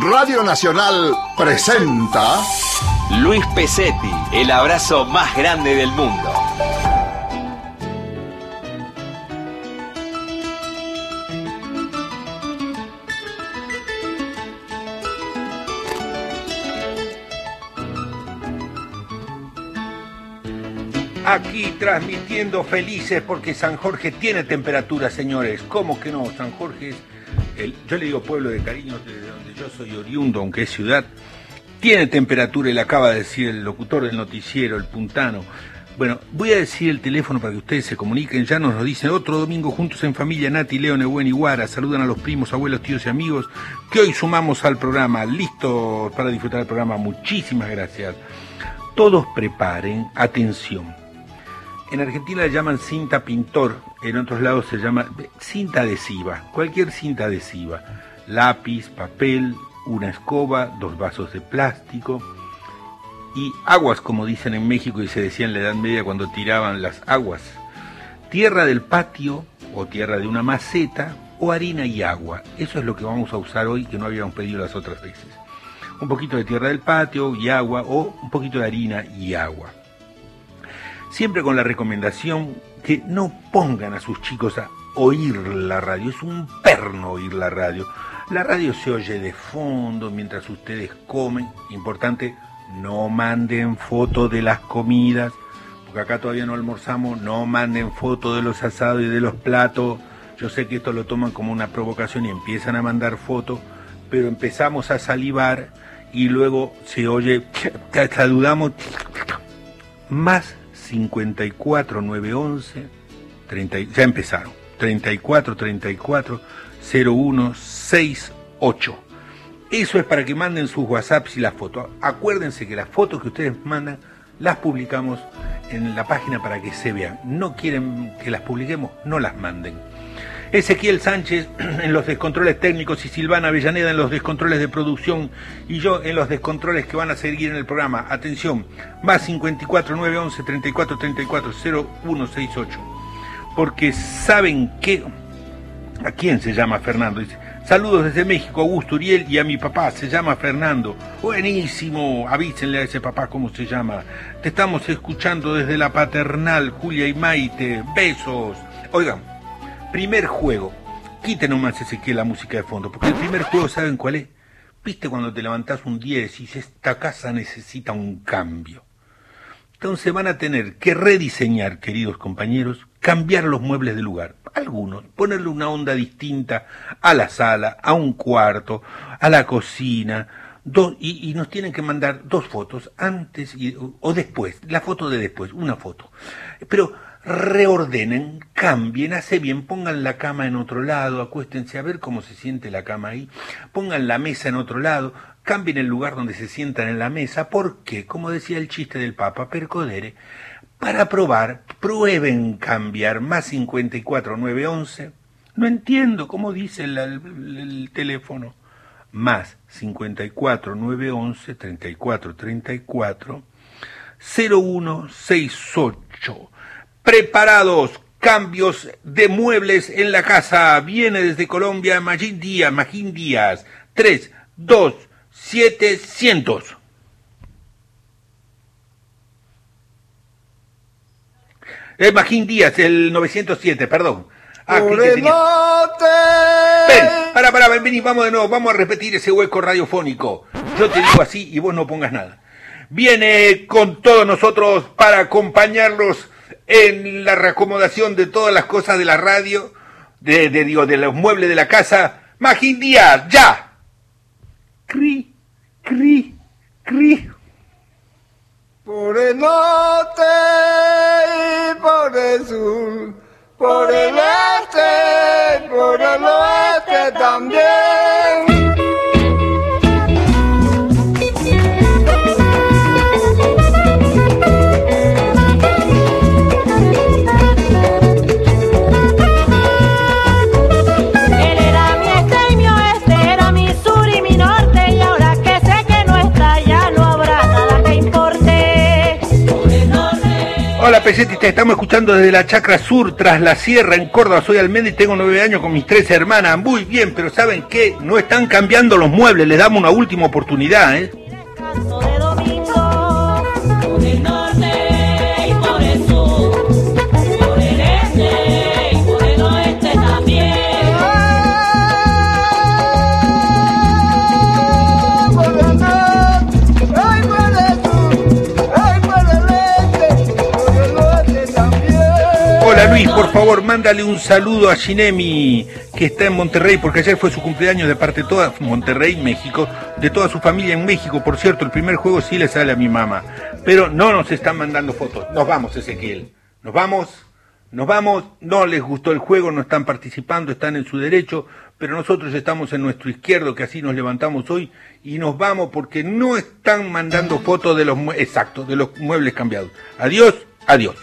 Radio Nacional presenta Luis Pesetti, el abrazo más grande del mundo. Aquí transmitiendo felices porque San Jorge tiene temperatura, señores. ¿Cómo que no? San Jorge es, el, yo le digo pueblo de cariño, de yo soy oriundo, aunque es ciudad. Tiene temperatura y le acaba de decir el locutor del noticiero, el puntano. Bueno, voy a decir el teléfono para que ustedes se comuniquen. Ya nos lo dicen otro domingo juntos en familia, Nati, Leo, Nebuen y Guara. Saludan a los primos, abuelos, tíos y amigos que hoy sumamos al programa. Listos para disfrutar del programa. Muchísimas gracias. Todos preparen, atención. En Argentina le llaman cinta pintor, en otros lados se llama cinta adhesiva, cualquier cinta adhesiva. Lápiz, papel, una escoba, dos vasos de plástico y aguas, como dicen en México y se decía en la Edad Media cuando tiraban las aguas. Tierra del patio o tierra de una maceta o harina y agua. Eso es lo que vamos a usar hoy que no habíamos pedido las otras veces. Un poquito de tierra del patio y agua o un poquito de harina y agua siempre con la recomendación que no pongan a sus chicos a oír la radio. Es un perno oír la radio. La radio se oye de fondo mientras ustedes comen. Importante, no manden fotos de las comidas, porque acá todavía no almorzamos. No manden fotos de los asados y de los platos. Yo sé que esto lo toman como una provocación y empiezan a mandar fotos, pero empezamos a salivar y luego se oye, saludamos más 54 911 30, ya empezaron 34 34 01 68 eso es para que manden sus whatsapps y las fotos acuérdense que las fotos que ustedes mandan las publicamos en la página para que se vean no quieren que las publiquemos no las manden Ezequiel Sánchez en los descontroles técnicos y Silvana Avellaneda en los descontroles de producción y yo en los descontroles que van a seguir en el programa. Atención, más 54 911 34 34 0168. Porque saben que... ¿A quién se llama Fernando? Dice, saludos desde México, Augusto Uriel y a mi papá, se llama Fernando. Buenísimo, avísenle a ese papá cómo se llama. Te estamos escuchando desde la paternal, Julia y Maite. Besos. Oigan, Primer juego. Quiten nomás que la música de fondo, porque el primer juego, ¿saben cuál es? ¿Viste cuando te levantás un día y decís, esta casa necesita un cambio? Entonces van a tener que rediseñar, queridos compañeros, cambiar los muebles de lugar. Algunos, ponerle una onda distinta a la sala, a un cuarto, a la cocina, Dos, y, nos tienen que mandar dos fotos, antes y, o después, la foto de después, una foto. Pero reordenen, cambien, hace bien, pongan la cama en otro lado, acuéstense a ver cómo se siente la cama ahí, pongan la mesa en otro lado, cambien el lugar donde se sientan en la mesa, porque, como decía el chiste del Papa, percodere, para probar, prueben cambiar, más 54 911, no entiendo cómo dice el, el, el teléfono, más 54 911 34 34 0168 preparados. Cambios de muebles en la casa. Viene desde Colombia Magín Díaz, Magín Díaz. 3, 2, 700. Es Magín Díaz, el 907, perdón. Ah, Ven, para, para, ven, vení, vamos de nuevo, vamos a repetir ese hueco radiofónico. Yo te digo así y vos no pongas nada. Viene con todos nosotros para acompañarlos en la reacomodación de todas las cosas de la radio, de, de, digo, de los muebles de la casa. Magín Díaz, ya. Cri, cri, cri. Por el norte y por el sur, por el este y por el oeste también. Te estamos escuchando desde la Chacra Sur, tras la sierra, en Córdoba. Soy Almendra y tengo nueve años con mis tres hermanas. Muy bien, pero ¿saben qué? No están cambiando los muebles, les damos una última oportunidad, ¿eh? Luis, por favor, mándale un saludo a Shinemi, que está en Monterrey, porque ayer fue su cumpleaños de parte de toda Monterrey, México, de toda su familia en México. Por cierto, el primer juego sí le sale a mi mamá. Pero no nos están mandando fotos. Nos vamos, Ezequiel. Nos vamos, nos vamos. No les gustó el juego, no están participando, están en su derecho, pero nosotros estamos en nuestro izquierdo, que así nos levantamos hoy, y nos vamos porque no están mandando fotos de los, exacto, de los muebles cambiados. Adiós, adiós.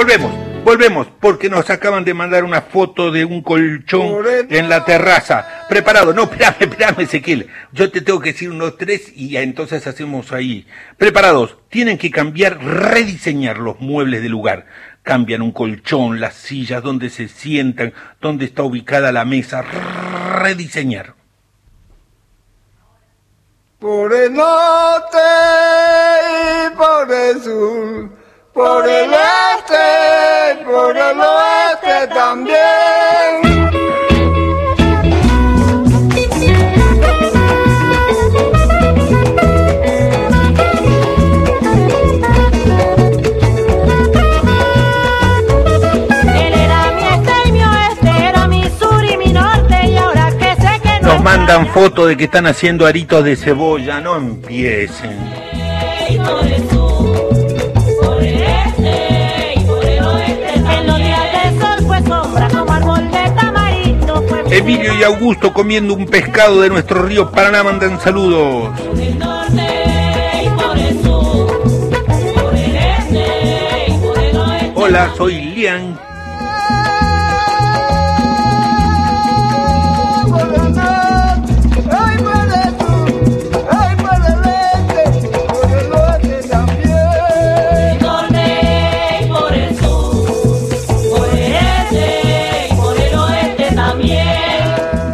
Volvemos, volvemos, porque nos acaban de mandar una foto de un colchón Moreno. en la terraza. Preparado, no, espérame, espérame, Ezequiel. Yo te tengo que decir unos tres y entonces hacemos ahí. Preparados, tienen que cambiar, rediseñar los muebles del lugar. Cambian un colchón, las sillas, donde se sientan, dónde está ubicada la mesa. Rediseñar. Por el norte y por el sur, por el este y por el oeste también. Él era mi este y mi oeste, era mi sur y mi norte, y ahora que sé que no Nos está mandan fotos de que están haciendo aritos de cebolla, no empiecen. Emilio y Augusto comiendo un pescado de nuestro río Paraná mandan saludos. por el norte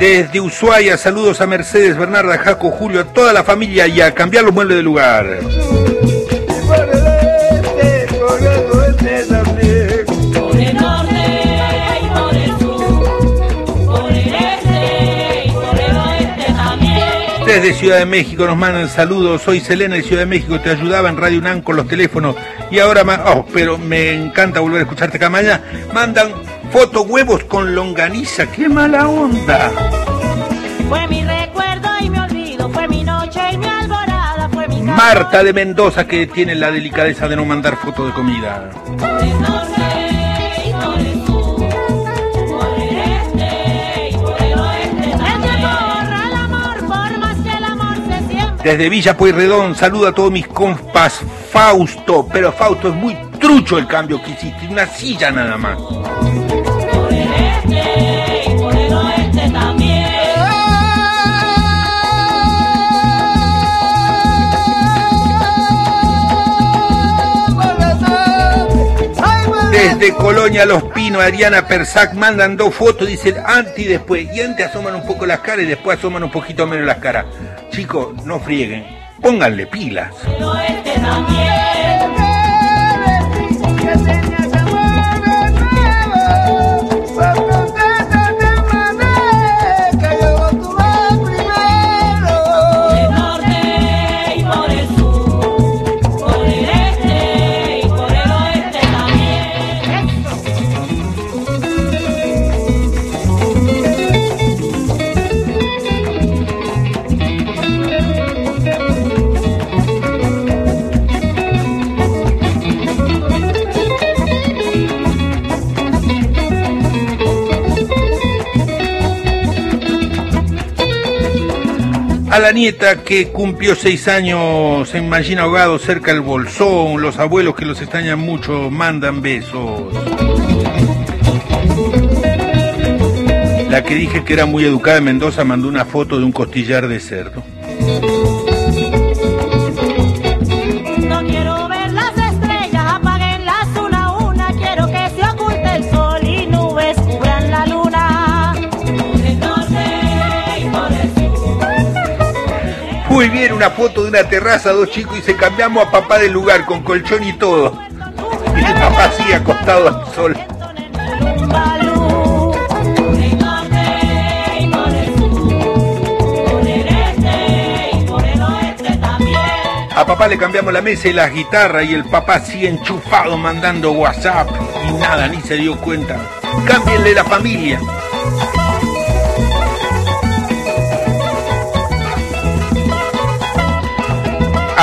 Desde Ushuaia, saludos a Mercedes, Bernarda, Jaco, Julio, a toda la familia y a cambiar los muebles de lugar. Desde Ciudad de México nos mandan saludos. Soy Selena de Ciudad de México, te ayudaba en Radio UNAM con los teléfonos. Y ahora, oh, pero me encanta volver a escucharte acá mañana. Mandan foto huevos con longaniza. ¡Qué mala onda! Fue mi recuerdo y mi olvido, fue mi noche y mi alborada, fue mi. Marta de Mendoza que tiene la delicadeza de no mandar foto de comida. Desde Villa Pueyrredón, saluda a todos mis compas. Fausto, pero Fausto es muy trucho el cambio que hiciste, una silla nada más. Desde Colonia Los Pinos, Ariana Persac mandan dos fotos, dicen antes y después. Y antes asoman un poco las caras y después asoman un poquito menos las caras. Chicos, no frieguen, pónganle pilas. El la nieta que cumplió seis años en Mallina Ahogado, cerca del Bolsón, los abuelos que los extrañan mucho, mandan besos. La que dije que era muy educada en Mendoza mandó una foto de un costillar de cerdo. Una foto de una terraza, dos chicos y se cambiamos a papá del lugar con colchón y todo. Y el papá así acostado al sol. A papá le cambiamos la mesa y la guitarra y el papá así enchufado mandando WhatsApp y nada, ni se dio cuenta. Cámbienle la familia.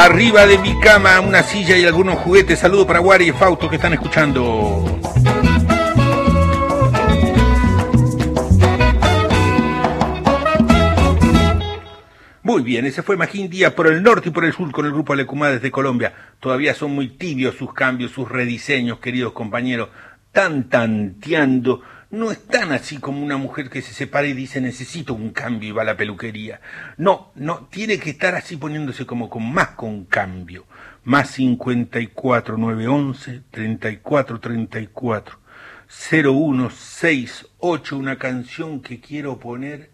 Arriba de mi cama una silla y algunos juguetes. Saludo para Guari y Fausto que están escuchando. Muy bien, ese fue Magín Díaz por el norte y por el sur con el grupo Alecumá desde Colombia. Todavía son muy tibios sus cambios, sus rediseños, queridos compañeros. Tan tanteando. No están así como una mujer que se separa y dice necesito un cambio y va a la peluquería. No, no, tiene que estar así poniéndose como con más con cambio. Más 54 911 34 34 0168, una canción que quiero poner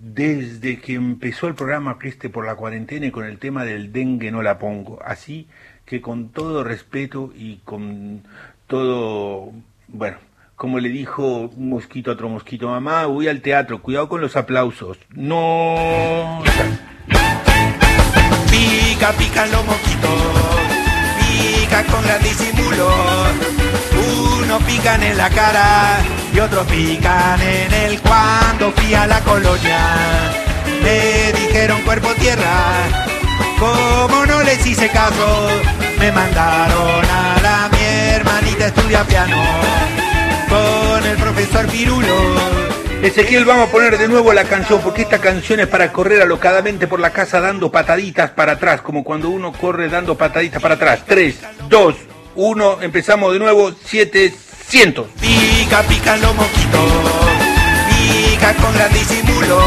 desde que empezó el programa Preste por la cuarentena y con el tema del dengue no la pongo. Así que con todo respeto y con todo, bueno, como le dijo un mosquito a otro mosquito, mamá, voy al teatro, cuidado con los aplausos. No. Pica, pican los mosquitos, pica con gran disimulo. Unos pican en la cara y otros pican en el cuando fui a la colonia. Me dijeron cuerpo tierra, como no les hice caso, me mandaron a la mi hermanita estudia piano con el profesor Pirulo. Ezequiel, vamos a poner de nuevo la canción, porque esta canción es para correr alocadamente por la casa dando pataditas para atrás, como cuando uno corre dando pataditas para atrás. 3, 2, 1, empezamos de nuevo, 700. Pica, pican los mosquitos, pica con gran disimulo.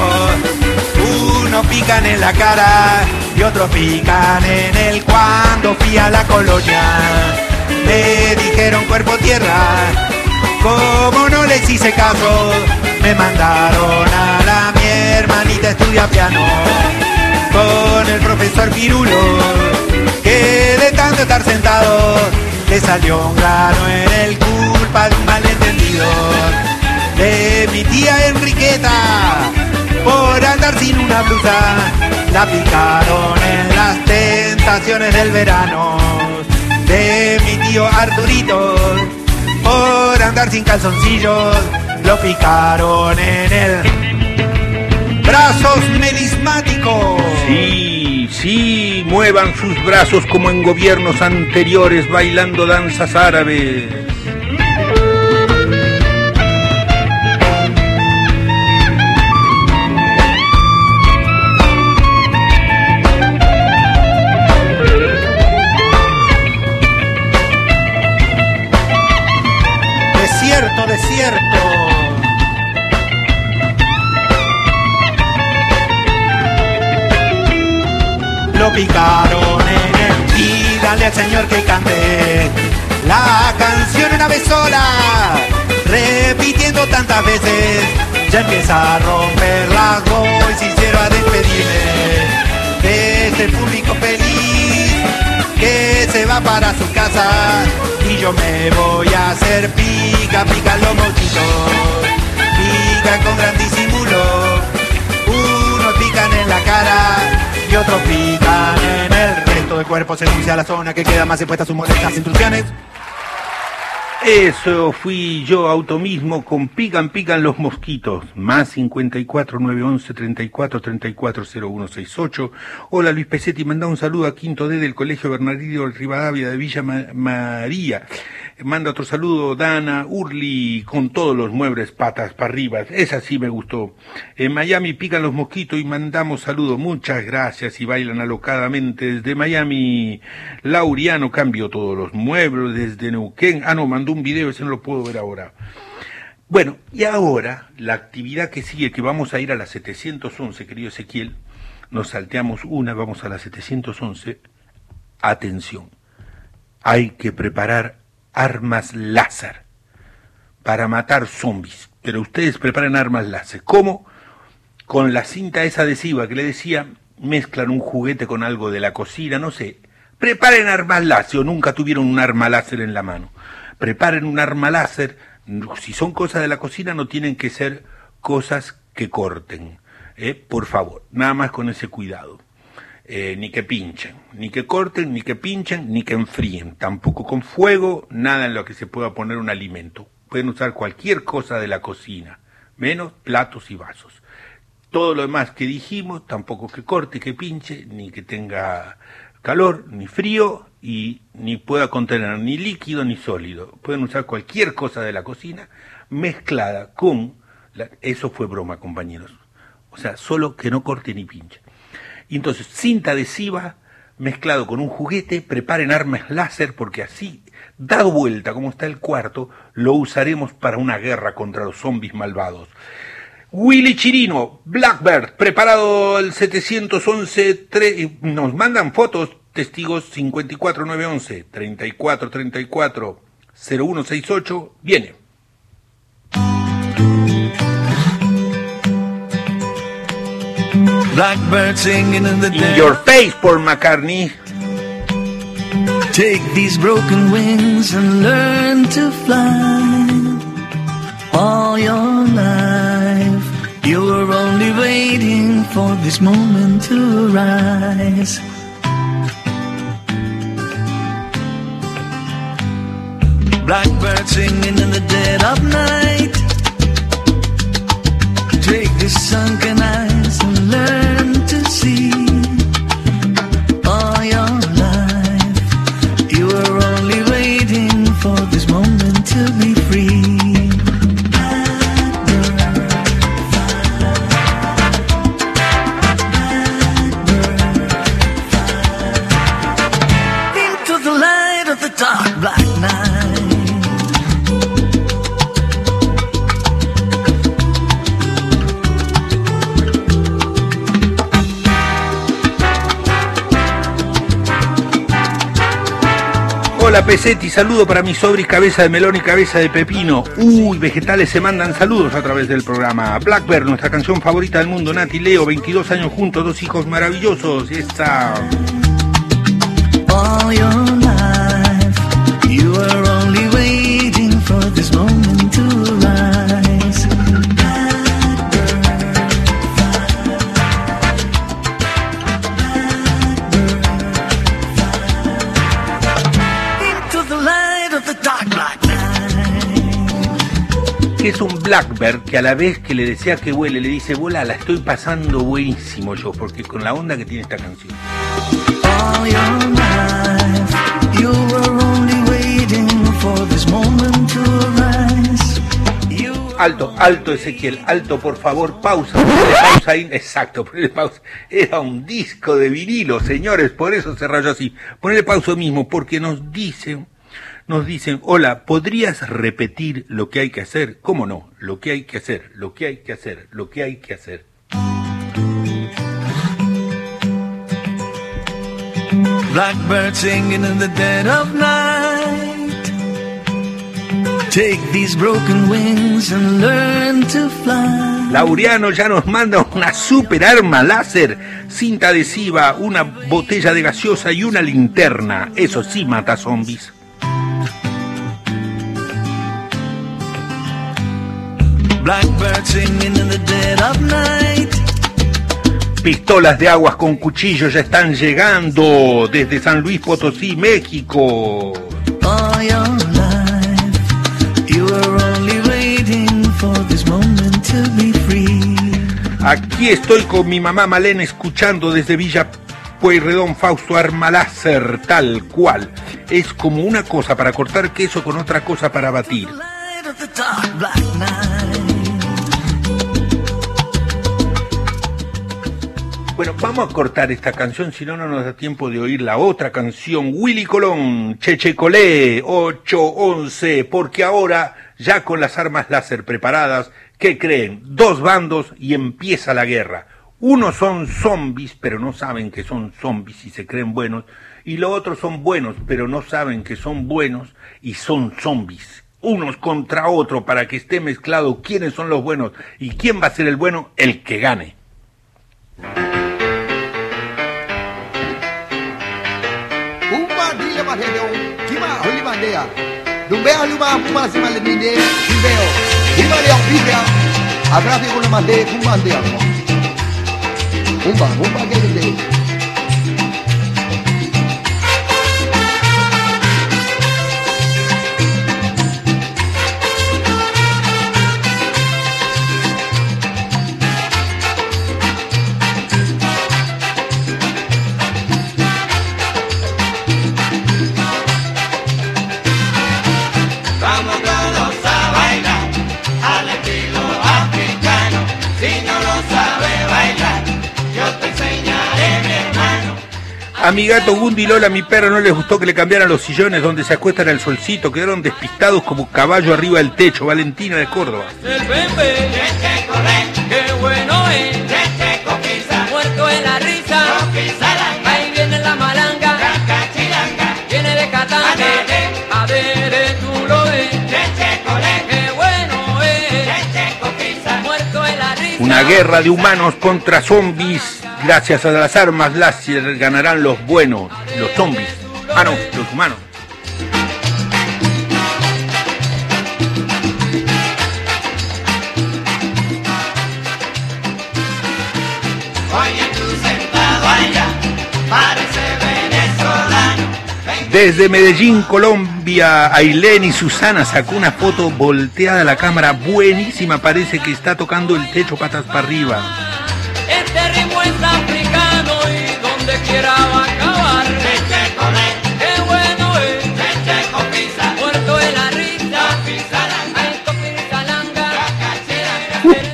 Unos pican en la cara y otros pican en el cuando fui a la colonia. Me dijeron cuerpo tierra, como no les hice caso, me mandaron a la mi hermanita estudia piano. Con el profesor Pirulo, que de tanto estar sentado le salió un grano en el culpa de un malentendido. De mi tía Enriqueta por andar sin una blusa la picaron en las tentaciones del verano. De mi tío Arturito por andar sin calzoncillos lo picaron en el brazos melismáticos Sí, sí, muevan sus brazos como en gobiernos anteriores bailando danzas árabes. Picaron en el díganle al señor que cante la canción una vez sola repitiendo tantas veces. Ya empieza a romper las voy sincero a despedirme de este público feliz que se va para su casa. Y yo me voy a hacer pica, pica los mosquitos, pica con gran disimulo, unos pican en la cara y otros pican en el resto del cuerpo según sea la zona que queda más expuesta a sus molestas instrucciones. Eso fui yo auto mismo con Pican Pican los mosquitos. Más 54 911 34 34 0168. Hola Luis Pesetti, manda un saludo a Quinto D del Colegio Bernardino Rivadavia de Villa Ma- María. Manda otro saludo Dana Urli con todos los muebles patas para arriba. Esa sí me gustó. En Miami pican los mosquitos y mandamos saludos. Muchas gracias y bailan alocadamente desde Miami. Lauriano cambió todos los muebles desde Neuquén. Ah, no, mandó un video, ese no lo puedo ver ahora. Bueno, y ahora la actividad que sigue, que vamos a ir a las 711, querido Ezequiel, nos salteamos una, vamos a la 711. Atención, hay que preparar armas láser para matar zombies. Pero ustedes preparan armas láser. ¿Cómo? Con la cinta esa adhesiva que le decía, mezclan un juguete con algo de la cocina, no sé. Preparen armas láser o nunca tuvieron un arma láser en la mano. Preparen un arma láser. Si son cosas de la cocina no tienen que ser cosas que corten. ¿eh? Por favor, nada más con ese cuidado. Eh, ni que pinchen, ni que corten, ni que pinchen, ni que enfríen. Tampoco con fuego, nada en lo que se pueda poner un alimento. Pueden usar cualquier cosa de la cocina, menos platos y vasos. Todo lo demás que dijimos, tampoco que corte, que pinche, ni que tenga calor, ni frío, y ni pueda contener ni líquido ni sólido. Pueden usar cualquier cosa de la cocina mezclada con... la- Eso fue broma, compañeros. O sea, solo que no corte ni pinche. Y entonces, cinta adhesiva mezclado con un juguete, preparen armas láser porque así, dado vuelta como está el cuarto, lo usaremos para una guerra contra los zombies malvados. Willy Chirino, Blackbird, preparado el 711, tre- y nos mandan fotos, testigos 54911, 3434, 0168, viene. Blackbird singing in the In dead. your face, Paul McCartney. Take these broken wings and learn to fly. All your life, you were only waiting for this moment to arise. Blackbird singing in the dead of night. Take this sunken eyes to be free. Hola Pesetti, saludo para mis sobris cabeza de melón y cabeza de pepino. Uy, vegetales se mandan saludos a través del programa. Blackbird, nuestra canción favorita del mundo, Nati Leo, 22 años juntos, dos hijos maravillosos. Esta... To arise. Que es un Blackbird que a la vez que le desea que vuele, le dice, vuela, la estoy pasando buenísimo yo, porque con la onda que tiene esta canción. All your life, you were only waiting for this moment to arise. You Alto, alto Ezequiel, alto por favor, pausa, ponle pausa ahí, exacto, ponle pausa. Era un disco de vinilo, señores, por eso se rayó así. Ponle pausa mismo, porque nos dicen, nos dicen, hola, ¿podrías repetir lo que hay que hacer? ¿Cómo no? Lo que hay que hacer, lo que hay que hacer, lo que hay que hacer. Blackbird singing in the dead of night. Take these broken wings and learn to fly. Laureano ya nos manda una super arma láser, cinta adhesiva, una botella de gaseosa y una linterna. Eso sí mata zombies. Blackbird singing in the dead of night. Pistolas de aguas con cuchillo ya están llegando desde San Luis Potosí, México. All your life, you were only waiting for this moment to be free. Aquí estoy con mi mamá Malena escuchando desde Villa Pueyrredón Fausto Arma Láser, tal cual. Es como una cosa para cortar queso con otra cosa para batir. Bueno, vamos a cortar esta canción, si no, no nos da tiempo de oír la otra canción. Willy Colón, Cheche Colé, 811, porque ahora, ya con las armas láser preparadas, ¿qué creen? Dos bandos y empieza la guerra. Unos son zombies, pero no saben que son zombies y se creen buenos, y los otros son buenos, pero no saben que son buenos y son zombies. Unos contra otros para que esté mezclado quiénes son los buenos y quién va a ser el bueno, el que gane. makenyo kima huli mandea dumbe aluma kuma sima le minde kimbeo kima le ambidea agrafi kuna mande kumandea kumba kumba kende A mi gato Gundi Lola, mi perro, no les gustó que le cambiaran los sillones donde se acuestan al solcito. Quedaron despistados como caballo arriba del techo. Valentina de Córdoba. El qué bueno es, Una guerra de humanos contra zombies. Gracias a las armas láser ganarán los buenos, los zombies. Ah, no, los humanos. Desde Medellín, Colombia, Ailén y Susana sacó una foto volteada a la cámara buenísima. Parece que está tocando el techo patas para arriba. Este es africano y donde quiera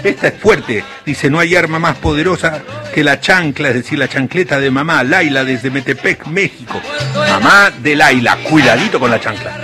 esta es fuerte. Dice, no hay arma más poderosa que la chancla, es decir, la chancleta de mamá, Laila, desde Metepec, México. Mamá de Laila, cuidadito con la chancla.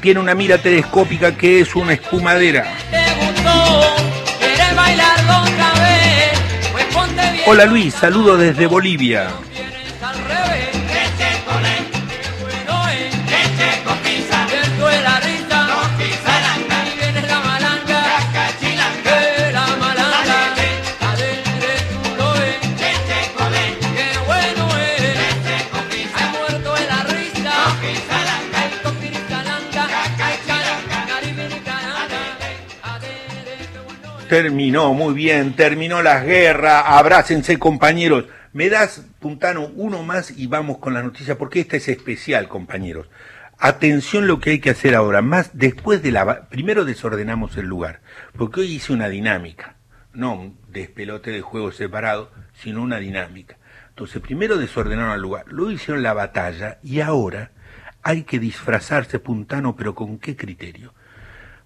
Tiene una mira telescópica que es una espumadera. Pues. Hola Luis, saludo desde Bolivia. Terminó, muy bien, terminó la guerra. Abrácense, compañeros. Me das, Puntano, uno más y vamos con la noticia, porque esta es especial, compañeros. Atención lo que hay que hacer ahora, más después de la... Primero desordenamos el lugar, porque hoy hice una dinámica, no un despelote de juego separado, sino una dinámica. Entonces, primero desordenaron el lugar, luego hicieron la batalla y ahora hay que disfrazarse, Puntano, pero ¿con qué criterio?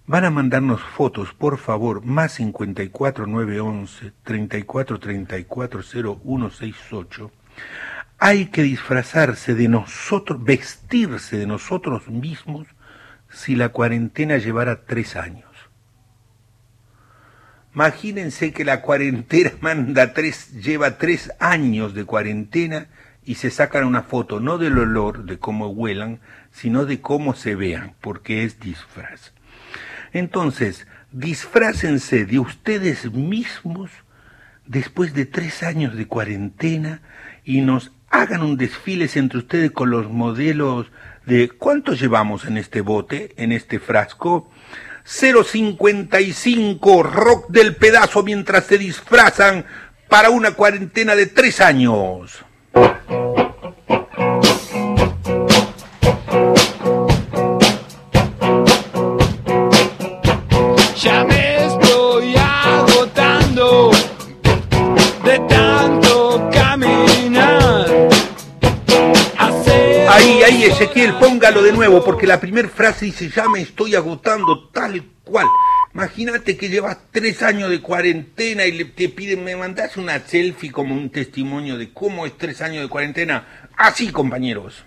Van a mandarnos fotos, por favor, más 54 911 34 34 0168. Hay que disfrazarse de nosotros, vestirse de nosotros mismos si la cuarentena llevara tres años. Imagínense que la cuarentena manda tres, lleva tres años de cuarentena y se sacan una foto no del olor, de cómo huelan, sino de cómo se vean, porque es disfraz. Entonces, disfrácense de ustedes mismos después de tres años de cuarentena y nos hagan un desfile entre ustedes con los modelos de cuánto llevamos en este bote, en este frasco. 055 rock del pedazo mientras se disfrazan para una cuarentena de tres años. Ezequiel, póngalo de nuevo, porque la primera frase dice, ya me estoy agotando tal cual. Imagínate que llevas tres años de cuarentena y le, te piden, me mandás una selfie como un testimonio de cómo es tres años de cuarentena. Así, compañeros.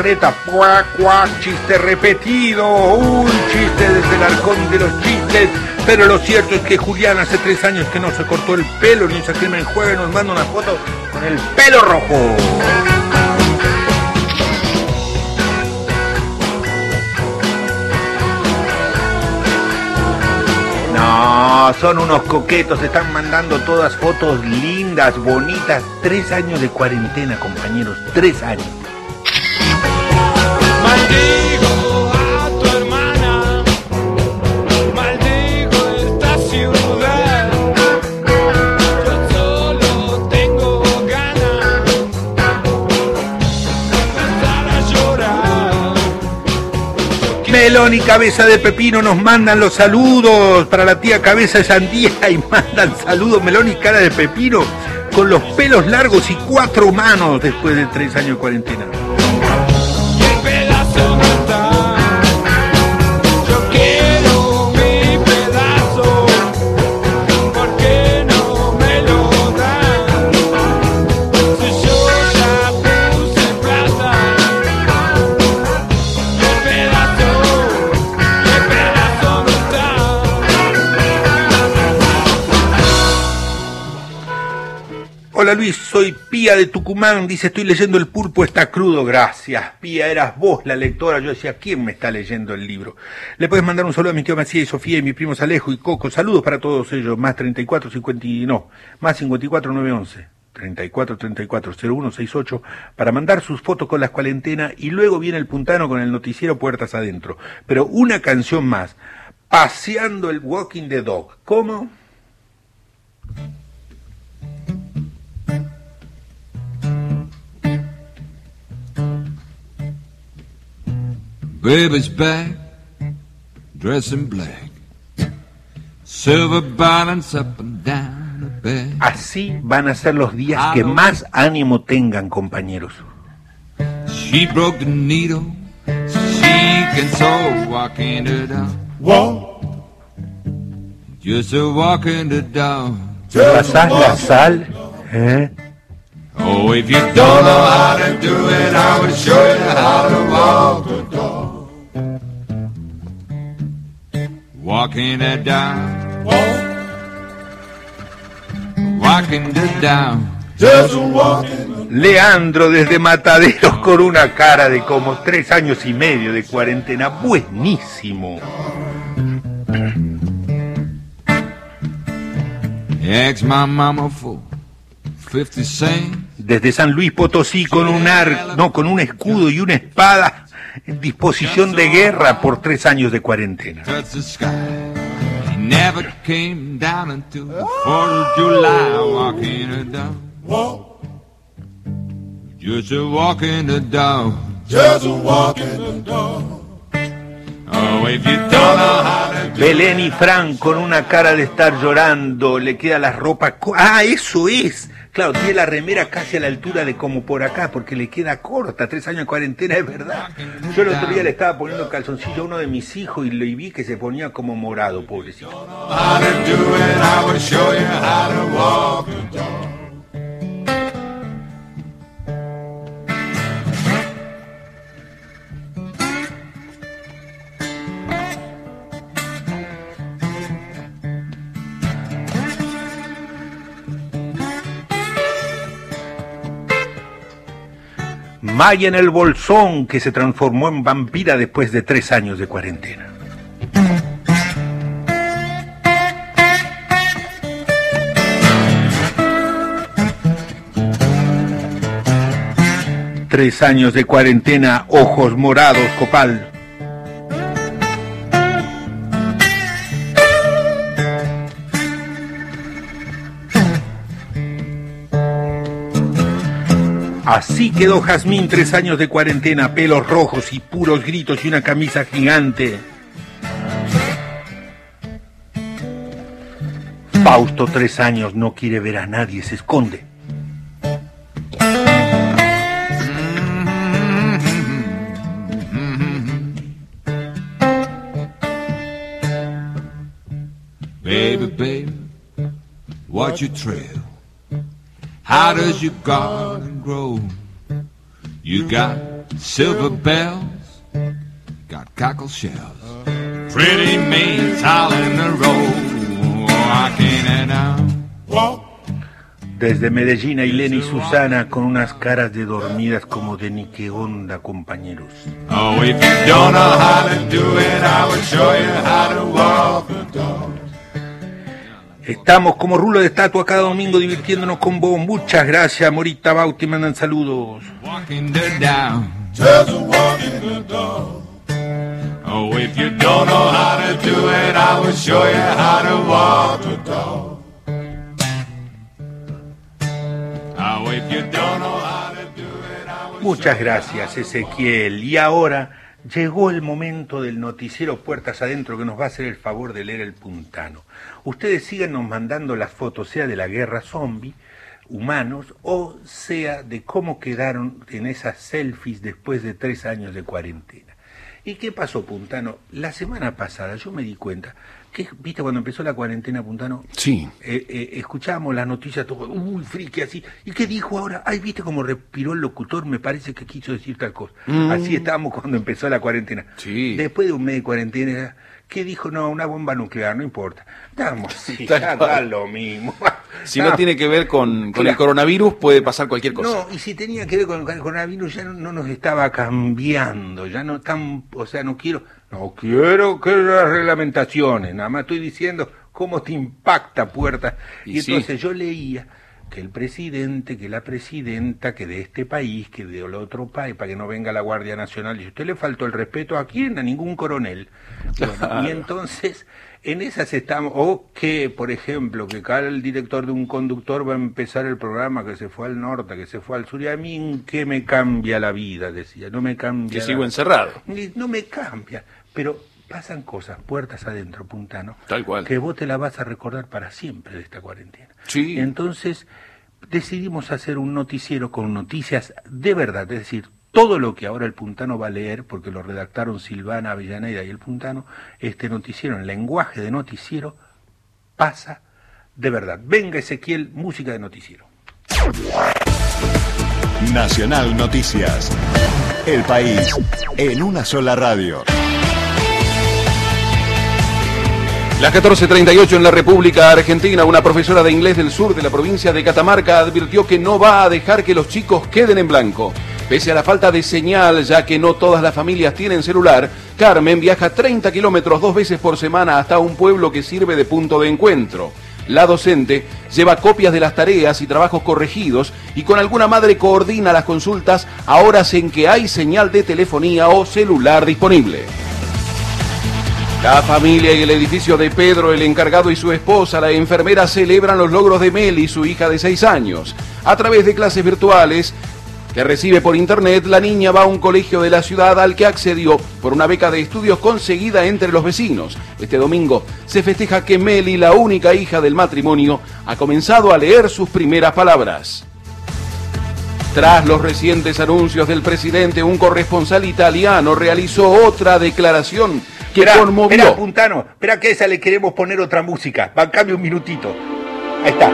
Larreta. Cuac, cuac, chiste repetido. Un chiste desde el arcón de los chistes. Pero lo cierto es que Julián hace tres años que no se cortó el pelo ni se crema en juego y nos manda una foto con el pelo rojo. No, son unos coquetos, están mandando todas fotos lindas, bonitas. Tres años de cuarentena, compañeros, tres años. Y Cabeza de Pepino nos mandan los saludos para la tía Cabeza de Sandía y mandan saludos Melón y Cara de Pepino con los pelos largos y cuatro manos después de tres años de cuarentena. Soy Pía de Tucumán, dice estoy leyendo El Pulpo está crudo, gracias. Pía, eras vos la lectora, yo decía, ¿quién me está leyendo el libro? Le puedes mandar un saludo a mi tío Macías y Sofía y mis primos Alejo y Coco, saludos para todos ellos, más 34 50 y no, más 54 911. 34 34 01 68 para mandar sus fotos con las cuarentenas y luego viene el puntano con el noticiero Puertas Adentro. Pero una canción más, Paseando el Walking the Dog. ¿Cómo? Baby's back, dressed in black. Silver balance up and down the back. Así van a ser los días que más ánimo tengan, compañeros. She broke the needle. She can sew walking down. Walk, Just a walking it down. Pasás la sal, ¿eh? Oh, if you don't know how to do it, I will show you how to walk the dog. Walking it down. Walking it down. just walking. Leandro desde Mataderos con una cara de como tres años y medio de cuarentena. Buenísimo. Ask my mama for 50 cents. Desde San Luis Potosí con un ar, no, con un escudo y una espada en disposición de guerra por tres años de cuarentena. never came down until the 4th of July, walking it down. Just a. Just walking the dog. Oh, if you don't know how to do Belén y Fran con una cara de estar llorando, le queda la ropa. Ah, eso es. Claro, tiene la remera casi a la altura de como por acá, porque le queda corta. Tres años de cuarentena, es verdad. Yo el otro día le estaba poniendo calzoncillo a uno de mis hijos y le vi que se ponía como morado, pobrecito. Maya en el bolsón, que se transformó en vampira después de tres años de cuarentena. Tres años de cuarentena, ojos morados, copal. Así quedó Jazmín tres años de cuarentena, pelos rojos y puros gritos y una camisa gigante. Fausto tres años no quiere ver a nadie, se esconde. Baby, baby, watch your trail. How does your garden You got silver bells, got cockle shells, pretty maids all in a row. I can't. Walk Desde Medellín, Ailén y Susana con unas caras de dormidas como de ni qué onda, compañeros. Oh, if you don't know how to do it, I will show you how to walk the dog. Estamos como rulo de estatua cada domingo divirtiéndonos con vos. Muchas gracias, Morita Bauti, mandan saludos. Walking the down. just walking the dog. Oh, if you don't know how to do it, I will show you how to walk The dog. Oh, if you don't know how to do it, I will Muchas gracias, Ezequiel. Y ahora llegó el momento del noticiero Puertas Adentro que nos va a hacer el favor de leer el puntano. Ustedes síganos mandando las fotos, sea de la guerra zombie, humanos, o sea de cómo quedaron en esas selfies después de tres años de cuarentena. ¿Y qué pasó, Puntano? La semana pasada yo me di cuenta que, viste, cuando empezó la cuarentena, Puntano, Sí. eh, eh, escuchábamos las noticias, todo, uy, friki, así. ¿Y qué dijo ahora? Ay, viste cómo respiró el locutor, me parece que quiso decir tal cosa. Mm. Así estábamos cuando empezó la cuarentena. Sí. Después de un mes de cuarentena, ¿qué dijo? No, una bomba nuclear, no importa. Estamos, sí, ya da lo mismo. Si no tiene que ver con, con Claro. el coronavirus, puede pasar cualquier cosa. No, y si tenía que ver con el coronavirus, ya no, no nos estaba cambiando, ya no tan, o sea, no quiero, no quiero que las reglamentaciones, nada más estoy diciendo cómo te impacta puerta. Y, Y sí. entonces yo leía que el presidente, que la presidenta, que de este país, que de otro país, para que no venga la Guardia Nacional, y usted le faltó el respeto a quién, a ningún coronel. Bueno, Claro. y entonces, en esas estamos, o que, por ejemplo, que cada el director de un conductor va a empezar el programa que se fue al norte, que se fue al sur, y a mí, ¿en ¿qué me cambia la vida? Decía, no me cambia. Que sigo encerrado. No me cambia, pero pasan cosas, puertas adentro, puntano, Tal cual. que vos te la vas a recordar para siempre de esta cuarentena. Sí. Entonces decidimos hacer un noticiero con noticias de verdad, es decir, todo lo que ahora el puntano va a leer, porque lo redactaron Silvana Avellaneda y el puntano, este noticiero en lenguaje de noticiero pasa de verdad. Venga Ezequiel, música de noticiero. Nacional Noticias. El país en una sola radio. Las 14.38 en la República Argentina, una profesora de inglés del sur de la provincia de Catamarca advirtió que no va a dejar que los chicos queden en blanco. Pese a la falta de señal, ya que no todas las familias tienen celular, Carmen viaja 30 kilómetros dos veces por semana hasta un pueblo que sirve de punto de encuentro. La docente lleva copias de las tareas y trabajos corregidos y con alguna madre coordina las consultas a horas en que hay señal de telefonía o celular disponible. La familia y el edificio de Pedro, el encargado y su esposa, la enfermera, celebran los logros de Meli, su hija de seis años. A través de clases virtuales, que recibe por internet, la niña va a un colegio de la ciudad al que accedió por una beca de estudios conseguida entre los vecinos. Este domingo se festeja que Meli, la única hija del matrimonio, ha comenzado a leer sus primeras palabras. Tras los recientes anuncios del presidente, un corresponsal italiano realizó otra declaración que Esperá, conmovió. Espera, Puntano, espera que a esa le queremos poner otra música. Bancame un minutito. Ahí está.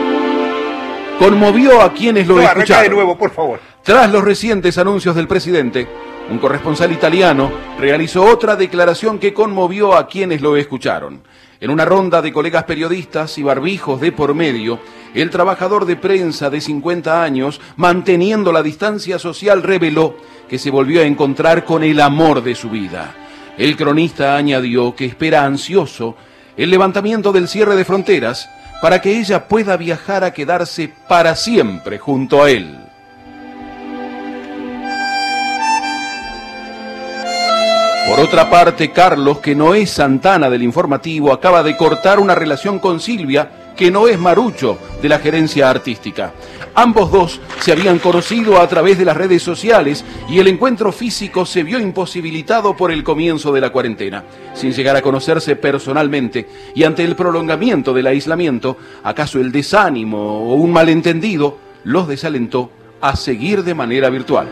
Conmovió a quienes lo No, escucharon. de nuevo, por favor. Tras los recientes anuncios del presidente, un corresponsal italiano realizó otra declaración que conmovió a quienes lo escucharon. En una ronda de colegas periodistas y barbijos de por medio, el trabajador de prensa de 50 años, manteniendo la distancia social, reveló que se volvió a encontrar con el amor de su vida. El cronista añadió que espera ansioso el levantamiento del cierre de fronteras para que ella pueda viajar a quedarse para siempre junto a él. Por otra parte, Carlos, que no es Santana del informativo, acaba de cortar una relación con Silvia, que no es Marucho de la gerencia artística. Ambos dos se habían conocido a través de las redes sociales y el encuentro físico se vio imposibilitado por el comienzo de la cuarentena. Sin llegar a conocerse personalmente y ante el prolongamiento del aislamiento, acaso el desánimo o un malentendido los desalentó a seguir de manera virtual.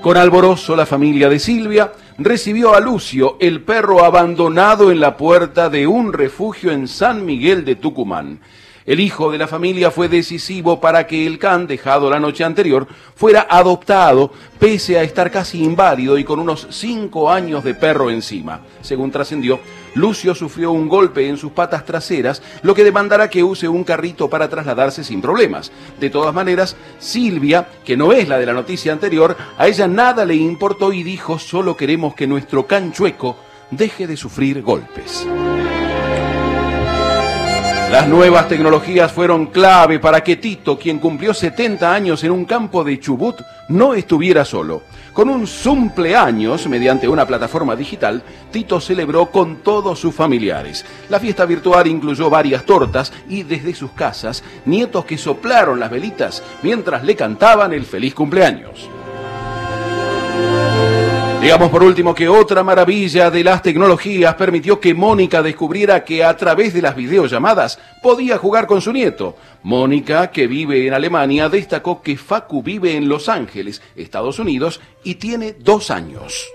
Con alborozo, la familia de Silvia recibió a Lucio, el perro abandonado en la puerta de un refugio en San Miguel de Tucumán. El hijo de la familia fue decisivo para que el can, dejado la noche anterior, fuera adoptado, pese a estar casi inválido y con unos cinco años de perro encima. Según trascendió, Lucio sufrió un golpe en sus patas traseras, lo que demandará que use un carrito para trasladarse sin problemas. De todas maneras, Silvia, que no es la de la noticia anterior, a ella nada le importó y dijo, solo queremos que nuestro can chueco deje de sufrir golpes. Las nuevas tecnologías fueron clave para que Tito, quien cumplió 70 años en un campo de Chubut, no estuviera solo. Con un cumpleaños mediante una plataforma digital, Tito celebró con todos sus familiares. La fiesta virtual incluyó varias tortas y desde sus casas, nietos que soplaron las velitas mientras le cantaban el feliz cumpleaños. Digamos por último que otra maravilla de las tecnologías permitió que Mónica descubriera que a través de las videollamadas podía jugar con su nieto. Mónica, que vive en Alemania, destacó que Facu vive en Los Ángeles, Estados Unidos, y tiene dos años.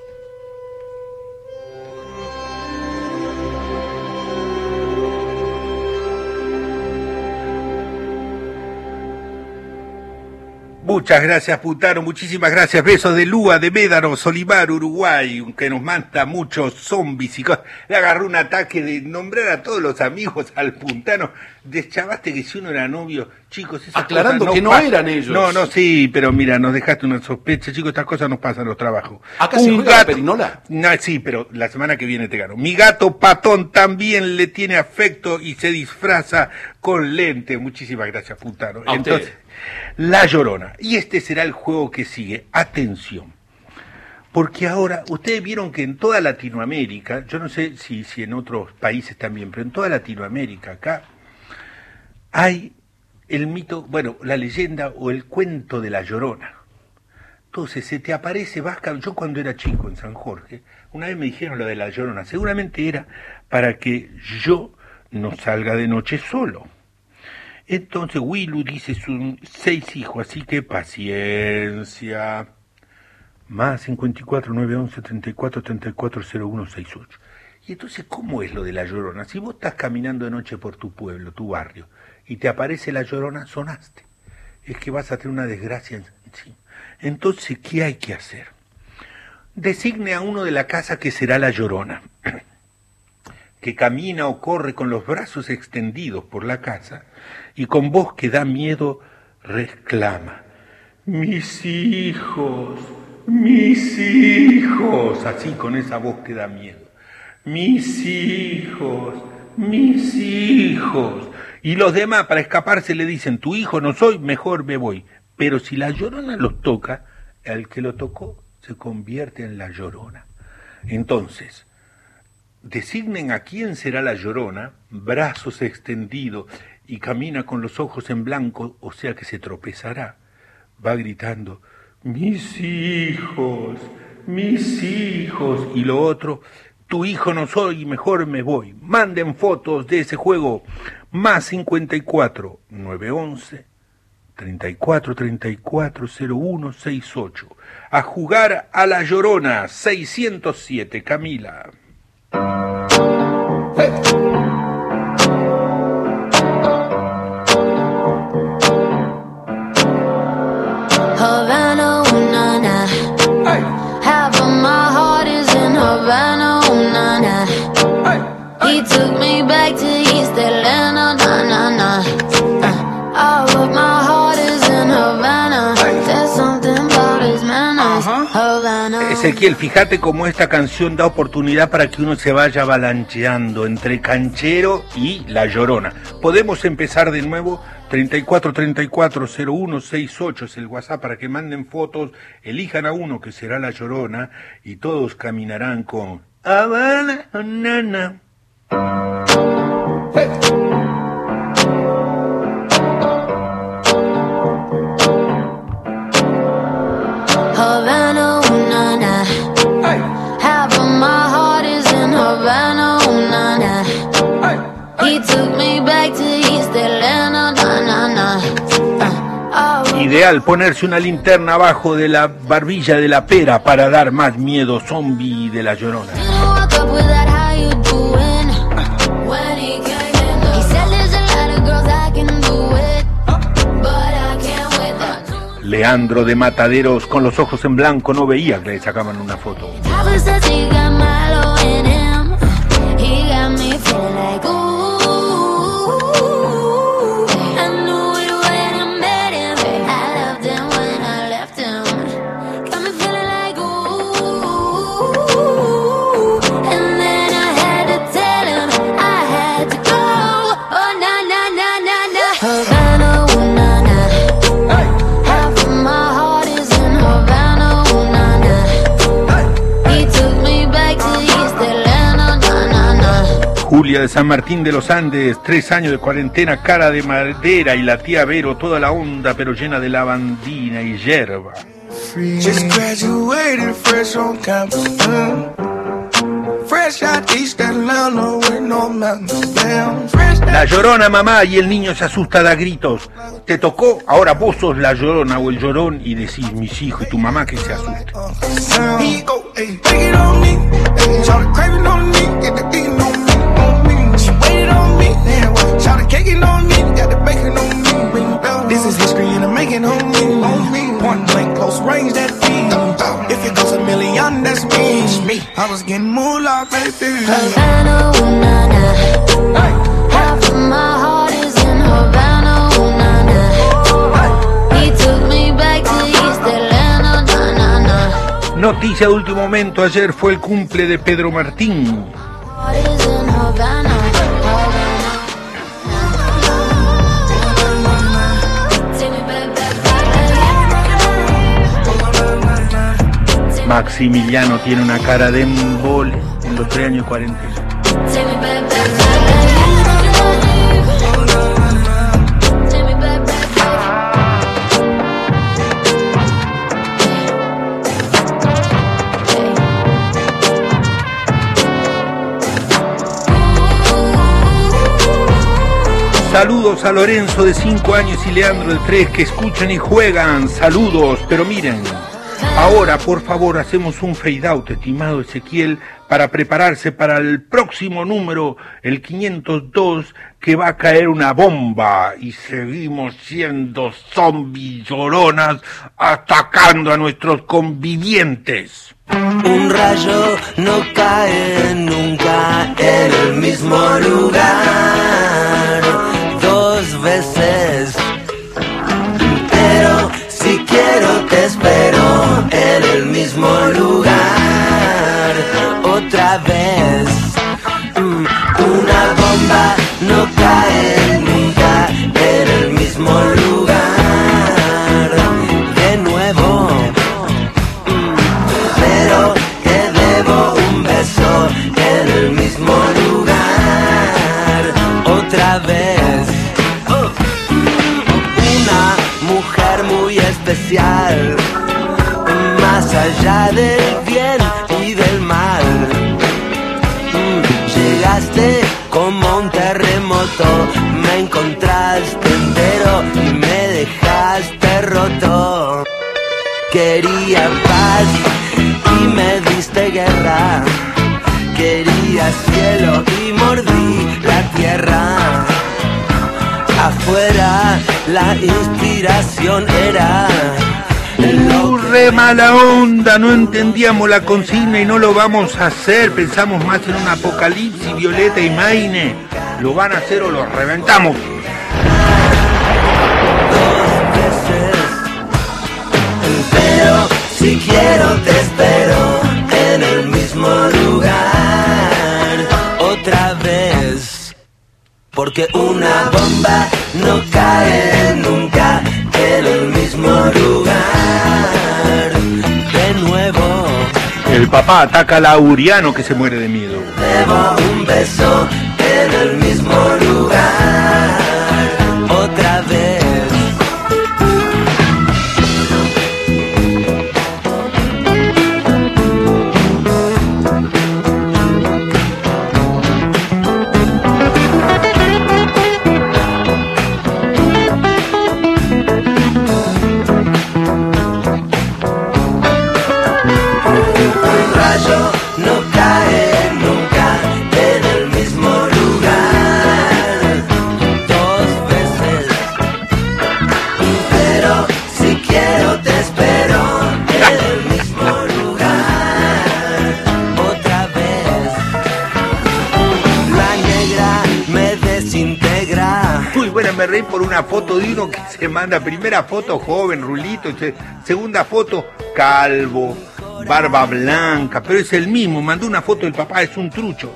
Muchas gracias, Putano. Muchísimas gracias. Besos de Lúa, de Médano, Solimar, Uruguay, que nos manda muchos zombies y cosas. Le agarró un ataque de nombrar a todos los amigos al Puntano. Deschavaste que si uno era novio, chicos, esas Aclarando cosas que no eran ellos. No, no, sí, pero mira, nos dejaste una sospecha, chicos, estas cosas nos pasan los trabajos. ¿Acá se juega la perinola? No, sí, pero la semana que viene te gano. Mi gato patón también le tiene afecto y se disfraza con lente. Muchísimas gracias, Puntano. A usted. La Llorona. Y este será el juego que sigue. Atención. Porque ahora, ustedes vieron que en toda Latinoamérica, yo no sé si, en otros países también, pero en toda Latinoamérica acá, hay el mito, bueno, la leyenda o el cuento de la Llorona. Entonces se te aparece, vas, yo cuando era chico en San Jorge, una vez me dijeron lo de la Llorona, seguramente era para que yo no salga de noche solo. Entonces Willu dice sus seis hijos, así que paciencia. Más 54 911 34 34 0168. Y entonces, ¿cómo es lo de la llorona? Si vos estás caminando de noche por tu pueblo, tu barrio, y te aparece la llorona, sonaste. Es que vas a tener una desgracia encima. Entonces, ¿qué hay que hacer? Designe a uno de la casa que será la llorona, que camina o corre con los brazos extendidos por la casa y con voz que da miedo reclama. Mis hijos, mis hijos, así con esa voz que da miedo. Mis hijos, mis hijos. Y los demás para escaparse le dicen, tu hijo no soy, mejor me voy. Pero si la llorona los toca, el que lo tocó se convierte en la llorona. Entonces, designen a quién será la llorona, brazos extendidos y camina con los ojos en blanco, o sea que se tropezará. Va gritando, mis hijos, mis hijos. Y lo otro, tu hijo no soy, mejor me voy. Manden fotos de ese juego. Más 54 911 34 34 01 68. A jugar a la Llorona 607, Camila. He took me back to East Atlanta, na, na, na. Uh, all of my heart is in Havana. There's something about his manners. Havana. Ezequiel, fíjate cómo esta canción da oportunidad para que uno se vaya balanceando entre Canchero y La Llorona. Podemos empezar de nuevo. 34 34 01 68 es el WhatsApp para que manden fotos, elijan a uno que será La Llorona y todos caminarán con Habana, nana. Havana, ooh, na, na. Half of my heart is in Havana, ooh, na, na. He took me back to East Atlanta, na, na, na. Ideal ponerse una linterna abajo de la barbilla de la pera para dar más miedo zombie de La Llorona. Leandro de Mataderos con los ojos en blanco no veía que le sacaban una foto. Julia de San Martín de los Andes, tres años de cuarentena, cara de madera y la tía Vero, toda la onda pero llena de lavandina y hierba. Just graduated fresh on campus. Fresh out East Atlanta with no mountains down. Fresh La llorona mamá y el niño se asusta da gritos. Te tocó, ahora vos sos la llorona o el llorón y decís mis hijos y tu mamá que se asuste. sound. Here you go, ayy, take it on me. Ayy, Shout the craving on me, get the caking on me, got the bacon on me. This is history and I'm making on me, on me. Point blank, close range, that feed. If it goes a million, that's me. me. I was getting moolah, baby. Havana, ooh na na. Half of my heart is in Havana, ooh na na. He took me back to East Atlanta, na na na. Noticia de último momento, ayer fue el cumple de Pedro Martín. Heart is in Havana, Havana. Maximiliano tiene una cara de embole en los tres años y cuarentena. Take me back, back, back. Take me back, back, back. Saludos a Lorenzo de 5 años y Leandro de 3 que escuchan y juegan. Saludos, pero miren, ahora por favor hacemos un fade out, estimado Ezequiel, para prepararse para el próximo número, el 502, que va a caer una bomba y seguimos siendo zombies lloronas atacando a nuestros convivientes. Un rayo no cae nunca en el mismo lugar dos veces. Quiero te espero en el mismo lugar otra vez. Mm, Una bomba no especial, más allá del bien y del mal. Llegaste como un terremoto, me encontraste entero y me dejaste roto. Quería paz y me diste guerra. Quería cielo y mordí la tierra. Afuera la inspiración era Uh, re mala onda, no entendíamos la consigna y no lo vamos a hacer. Pensamos más en un apocalipsis, Violeta y Maine. ¿Lo van a hacer o lo reventamos? Pero si quiero te espero en el mismo lugar Porque una bomba no cae nunca en el mismo lugar. De nuevo, El papá ataca a Lauriano que se muere de miedo. debo un beso en el mismo lugar otra vez. Reí por una foto de uno que se manda. Primera foto joven, rulito. se- Segunda foto, calvo, barba blanca. Pero es el mismo. Mandó una foto del papá, es un trucho.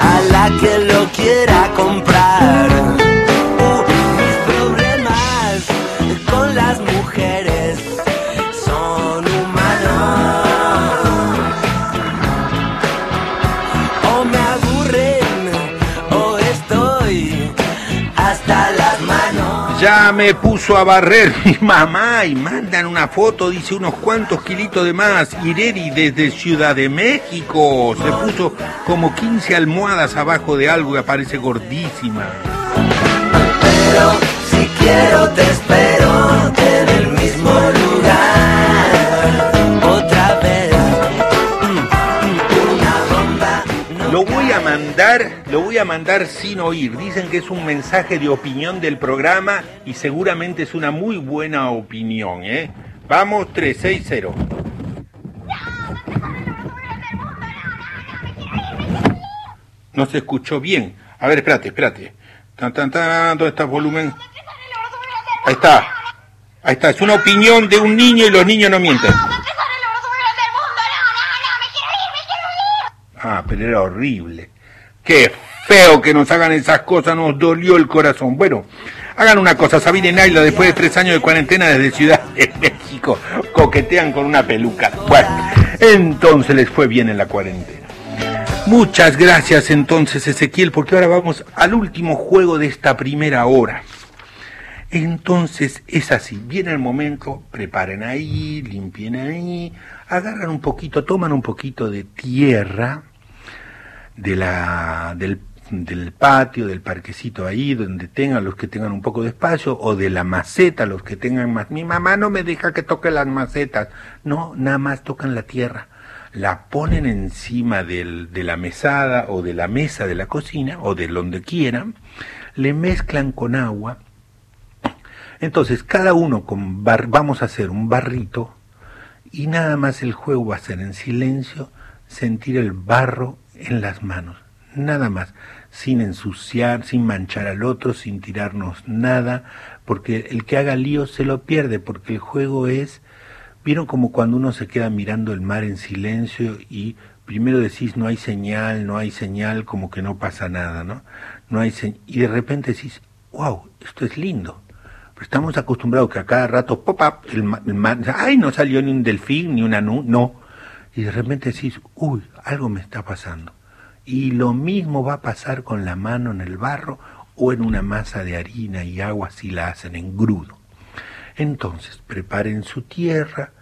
a la que lo quiera comprar. Ya me puso a barrer mi mamá y mandan una foto, dice unos cuantos kilitos de más. Ireri desde Ciudad de México. Se puso como 15 almohadas abajo de algo y aparece gordísima. Pero si quiero te espero mandar, lo voy a mandar sin oír. Dicen que es un mensaje de opinión del programa y seguramente es una muy buena opinión, ¿eh? Vamos 360. No se escuchó bien. A ver, espérate, espérate. Tan, tan, tan, ¿dónde está el volumen? Ahí está. Ahí está. Es una opinión de un niño y los niños no mienten. Ah, pero era horrible. Qué feo que nos hagan esas cosas, nos dolió el corazón. Bueno, hagan una cosa, Sabine Naila, después de tres años de cuarentena desde Ciudad de México, coquetean con una peluca. Bueno, entonces les fue bien en la cuarentena. Muchas gracias entonces Ezequiel, porque ahora vamos al último juego de esta primera hora. Entonces es así, viene el momento, preparen ahí, limpien ahí, agarran un poquito, toman un poquito de tierra de la, del, del patio, del parquecito ahí, donde tengan los que tengan un poco de espacio, o de la maceta, los que tengan más. Mi mamá no me deja que toque las macetas. No, nada más tocan la tierra. La ponen encima del, de la mesada o de la mesa de la cocina, o de donde quieran, le mezclan con agua. Entonces, cada uno con bar- vamos a hacer un barrito y nada más el juego va a ser en silencio, sentir el barro en las manos, nada más, sin ensuciar, sin manchar al otro, sin tirarnos nada, porque el que haga lío se lo pierde, porque el juego es, vieron como cuando uno se queda mirando el mar en silencio y primero decís no hay señal, no hay señal, como que no pasa nada, ¿no? No hay se- y de repente decís, wow, esto es lindo. Pero estamos acostumbrados que a cada rato pop up el, ma- el mar, ay, no salió ni un delfín, ni una nu, no. Y de repente decís, uy, algo me está pasando. Y lo mismo va a pasar con la mano en el barro o en una masa de harina y agua si la hacen en grudo. Entonces, preparen su tierra,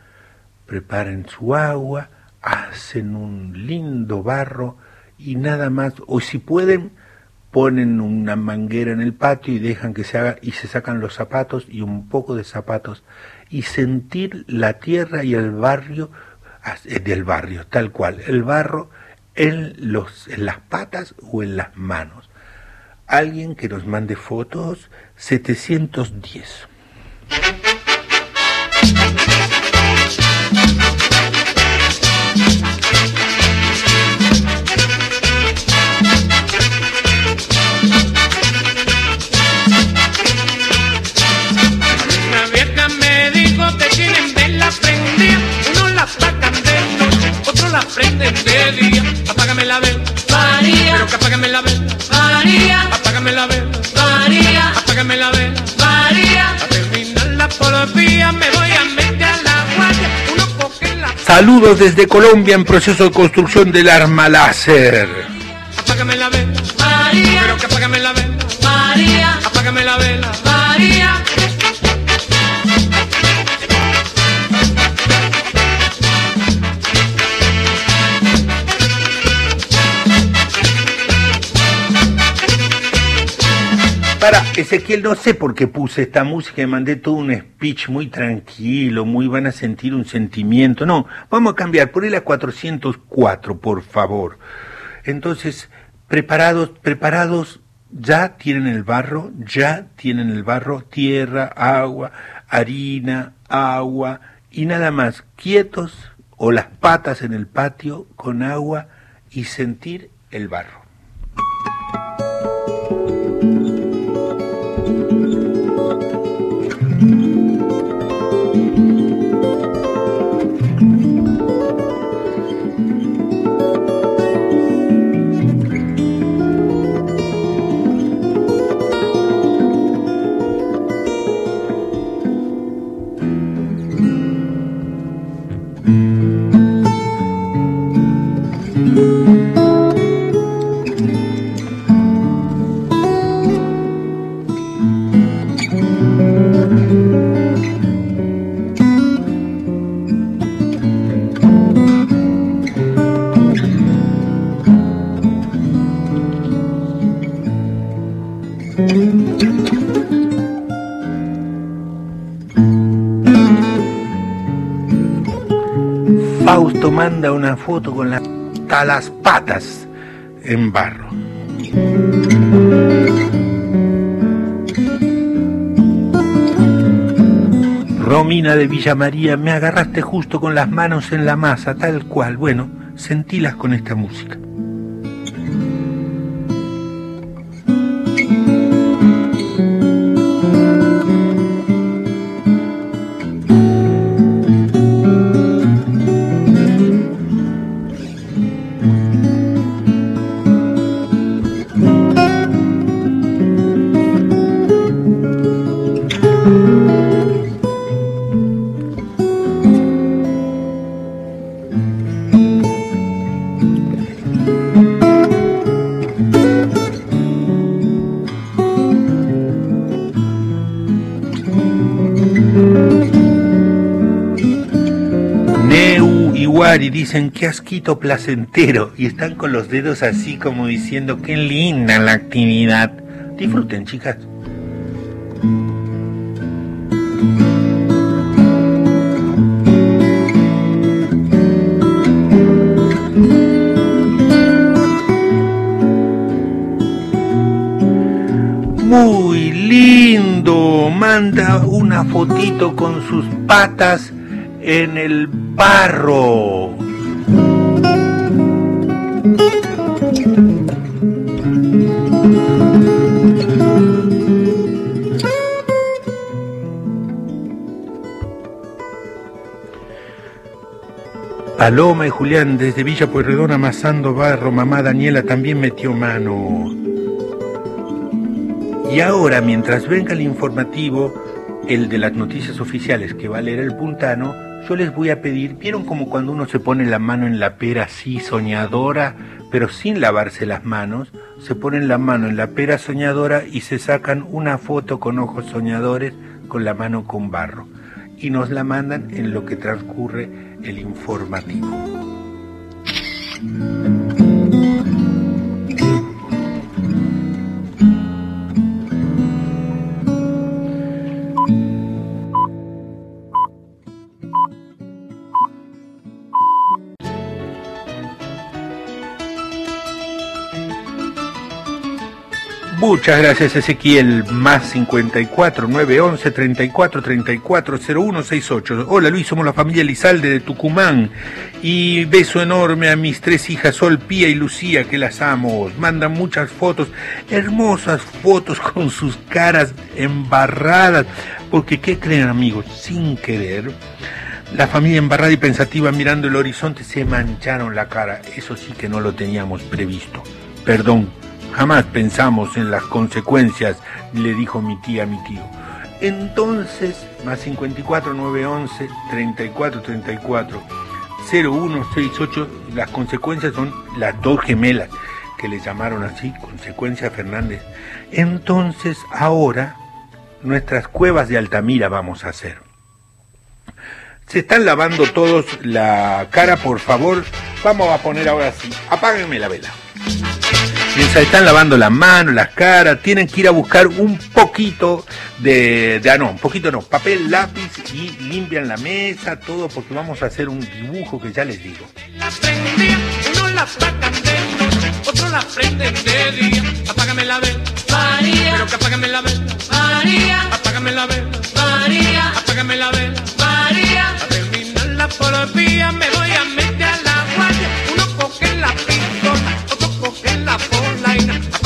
preparen su agua, hacen un lindo barro y nada más, o si pueden, ponen una manguera en el patio y dejan que se haga y se sacan los zapatos y un poco de zapatos y sentir la tierra y el barrio del barrio, tal cual, el barro en, los, en las patas o en las manos. Alguien que nos mande fotos, 710. Prenden de día. Apágame la vela, María, pero que apágame la vela, María, apágame la vela, María, apágame la vela, María. A terminar la policía me voy a meter a la guardia, uno coge la Saludos desde Colombia en proceso de construcción del arma láser. Apágame la vela, María. Pero que apágame la vela, María. Apágame la vela, María. Para, Ezequiel, no sé por qué puse esta música y mandé todo un speech muy tranquilo, muy van a sentir un sentimiento. No, vamos a cambiar, ponle a 404, por favor. Entonces, preparados, preparados, ya tienen el barro, ya tienen el barro, tierra, agua, harina, agua y nada más, quietos o las patas en el patio con agua y sentir el barro. Una foto con la- hasta las patas en barro. Romina de Villa María, me agarraste justo con las manos en la masa, tal cual. Bueno, sentilas con esta música. Dicen que asquito placentero y están con los dedos así como diciendo qué linda la actividad. Disfruten, chicas. Muy lindo. Manda una fotito con sus patas en el barro. Paloma y Julián desde Villa Pueyrredón amasando barro, mamá Daniela también metió mano. Y ahora, mientras venga el informativo, el de las noticias oficiales que va a leer el puntano, yo les voy a pedir, ¿vieron como cuando uno se pone la mano en la pera así soñadora, pero sin lavarse las manos? Se ponen la mano en la pera soñadora y se sacan una foto con ojos soñadores con la mano con barro y nos la mandan en lo que transcurre el informativo. Muchas gracias Ezequiel, más 54 911 34 34 0168. Hola Luis, somos la familia Elizalde de Tucumán y beso enorme a mis tres hijas Sol, Pía y Lucía que las amo. Mandan muchas fotos, hermosas fotos con sus caras embarradas, porque ¿qué creen amigos? Sin querer, la familia embarrada y pensativa mirando el horizonte se mancharon la cara. Eso sí que no lo teníamos previsto. Perdón, jamás pensamos en las consecuencias, le dijo mi tía a mi tío. Entonces, más 54 911 34 34 0168, las consecuencias son las dos gemelas que le llamaron así, consecuencia Fernández. Entonces, ahora nuestras cuevas de Altamira vamos a hacer. Se están lavando todos la cara, por favor. Vamos a poner ahora sí. Apáguenme la vela. Mientras están lavando las manos, las caras, tienen que ir a buscar un poquito de, de ah, no, un poquito no, papel, lápiz y limpian la mesa, todo, porque vamos a hacer un dibujo que ya les digo. La. Apágame la vela, María. Que apágame la vela, María. Apágame la vela, María. Apágame la vela, María. A terminar la policía me voy a meter a la guardia. Uno coge la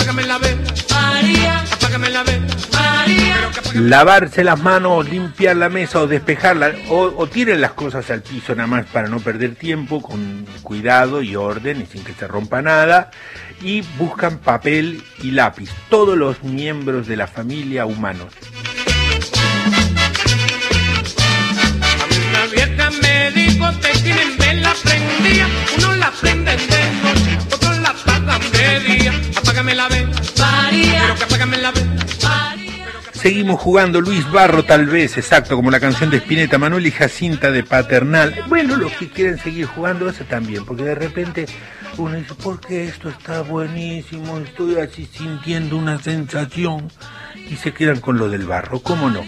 Apágame la vela, María. Apágame la vela, María. Pero que apágame Lavarse las manos, limpiar la mesa o despejarla, o, o tiren las cosas al piso nada más para no perder tiempo, con cuidado y orden y sin que se rompa nada, y buscan papel y lápiz, todos los miembros de la familia humanos. Una vieja me dijo que tienen vela prendida, uno la prenden de noche, Seguimos jugando Luis Barro tal vez, exacto, como la canción de Spinetta, Manuel y Jacinta de Paternal. Bueno, los que quieren seguir jugando eso también, porque de repente uno dice, porque esto está buenísimo, estoy así sintiendo una sensación, y se quedan con lo del barro, ¿cómo no?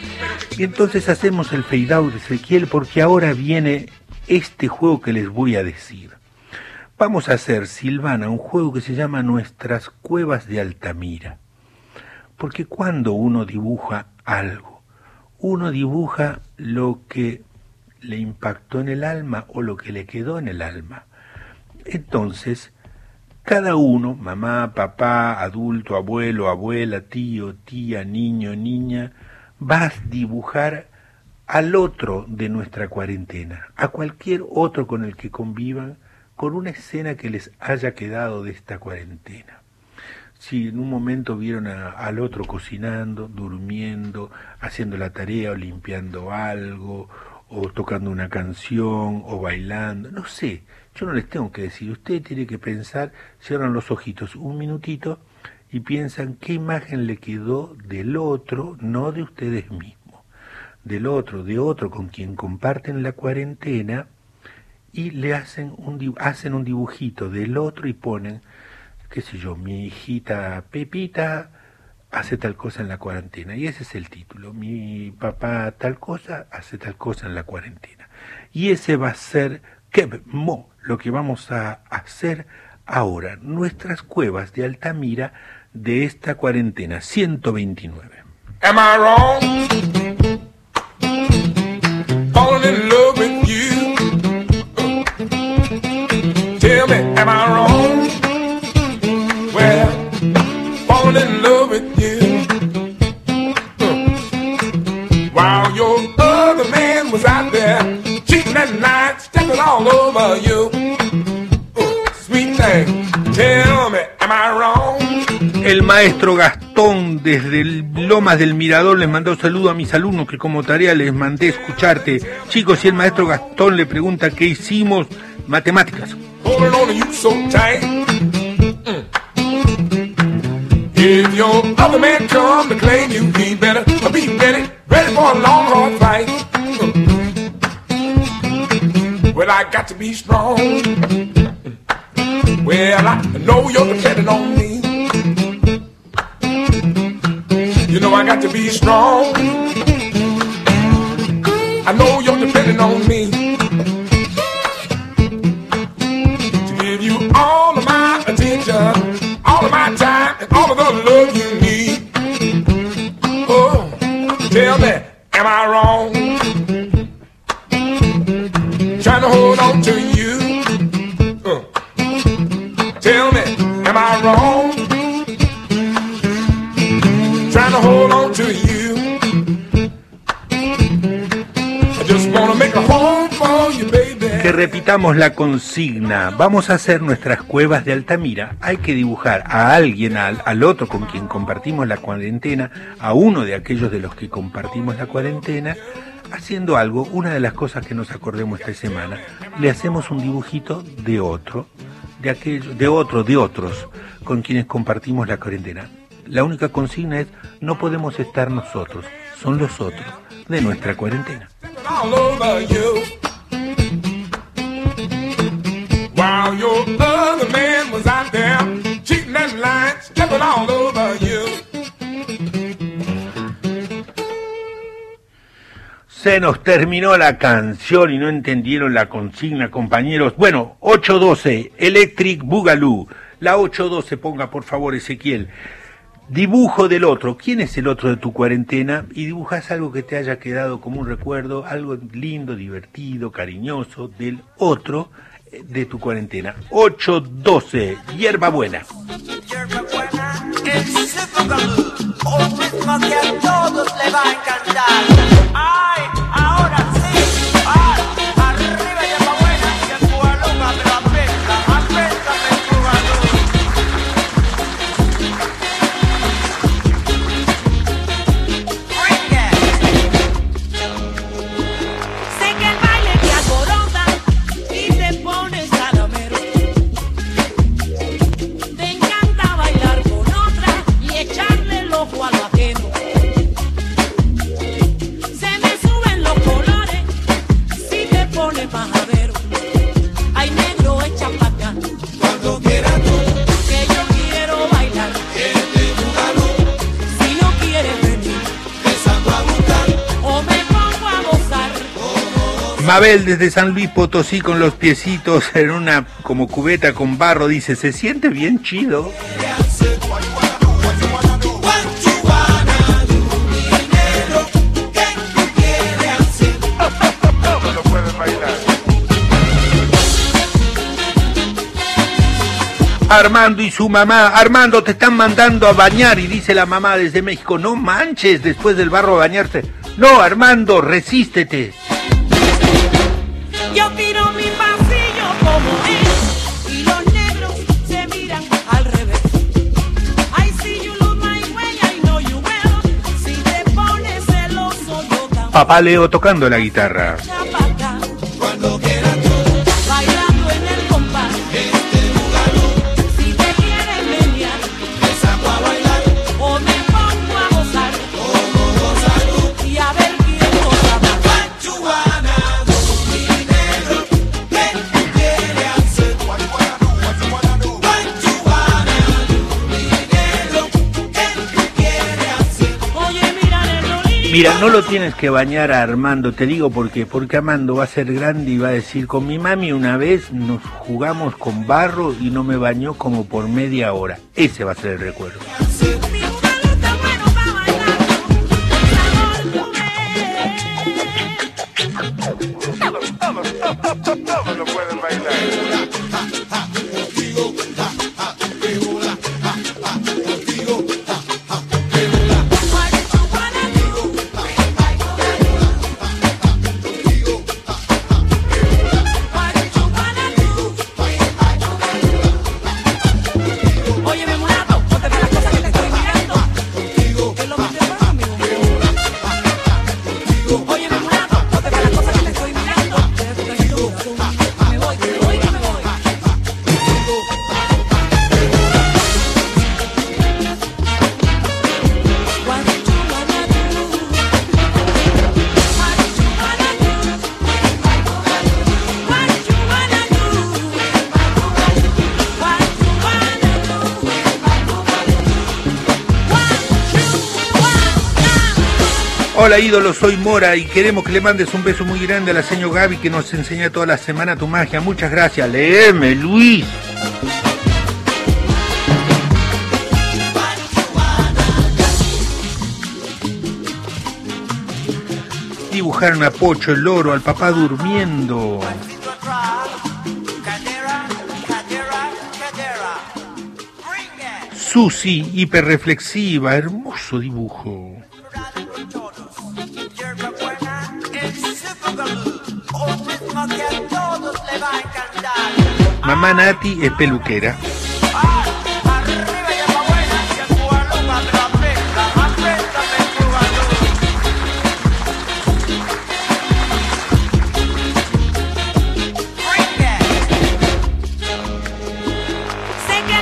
Y entonces hacemos el fade out de Ezequiel, porque ahora viene este juego que les voy a decir. Vamos a hacer, Silvana, un juego que se llama Nuestras Cuevas de Altamira. Porque cuando uno dibuja algo, uno dibuja lo que le impactó en el alma o lo que le quedó en el alma. Entonces, cada uno, mamá, papá, adulto, abuelo, abuela, tío, tía, niño, niña, va a dibujar al otro de nuestra cuarentena, a cualquier otro con el que convivan, con una escena que les haya quedado de esta cuarentena. Si en un momento vieron a- al otro cocinando, durmiendo, haciendo la tarea o limpiando algo, o tocando una canción, o bailando, no sé, yo no les tengo que decir, usted tiene que pensar, cierran los ojitos un minutito y piensan qué imagen le quedó del otro, no de ustedes mismos, del otro, de otro con quien comparten la cuarentena, y le hacen un, hacen un dibujito del otro y ponen qué sé yo, mi hijita Pepita hace tal cosa en la cuarentena. Y ese es el título. Mi papá tal cosa hace tal cosa en la cuarentena. Y ese va a ser, que mo, lo que vamos a hacer ahora. Nuestras cuevas de Altamira de esta cuarentena 129. Am I? Maestro Gastón desde el Lomas del Mirador les mandó saludo a mis alumnos que como tarea les mandé escucharte. Chicos, y el maestro Gastón le pregunta qué hicimos, matemáticas. Well, I got to be strong. Well, I know you're on me. You know I got to be strong. I know you're depending on me. To give you all of my attention, all of my time, and all of the love you need. Oh, tell me, repitamos la consigna. Vamos a hacer nuestras cuevas de Altamira. Hay que dibujar a alguien, al, otro con quien compartimos la cuarentena, a uno de aquellos de los que compartimos la cuarentena, haciendo algo, una de las cosas que nos acordemos esta semana. Le hacemos un dibujito de otro, de aquello, de otro, de otros, con quienes compartimos la cuarentena. La única consigna es, no podemos estar nosotros, son los otros, de nuestra cuarentena. Your other man was out there. Se nos terminó la canción y no entendieron la consigna, compañeros. Bueno, 812, Electric Boogaloo. La 812, ponga por favor Ezequiel. Dibujo del otro. ¿Quién es el otro de tu cuarentena? Y dibujas algo que te haya quedado como un recuerdo, algo lindo, divertido, cariñoso del otro de tu cuarentena. 812, hierba buena. El ritmo que a todos le va a encantar. ¡Ay! Ahora Mabel desde San Luis Potosí con los piecitos en una como cubeta con barro dice, se siente bien chido. Armando y su mamá, Armando te están mandando a bañar y dice la mamá desde México, no manches después del barro a bañarte. No, Armando, resístete. Yo tiro mi pasillo como es y los negros se miran al revés. I see you lose my way, I know you will. Si te pones celoso, yo Papá Leo tocando la guitarra. Mira, no lo tienes que bañar a Armando, te digo por qué. Porque Armando va a ser grande y va a decir, con mi mami una vez nos jugamos con barro y no me bañó como por media hora. Ese va a ser el recuerdo. Hola ídolo, soy Mora y queremos que le mandes un beso muy grande a la señora Gaby que nos enseña toda la semana tu magia. Muchas gracias. Leeme, Luis. Dibujaron a Pocho el loro, al papá durmiendo. Susi, hiperreflexiva, hermoso dibujo. Mamá Nati es peluquera. Sé que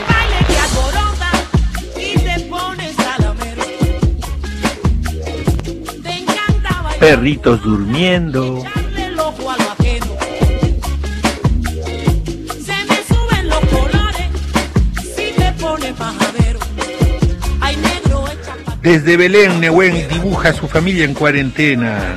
Desde Belén, Nehuen dibuja a su familia en cuarentena.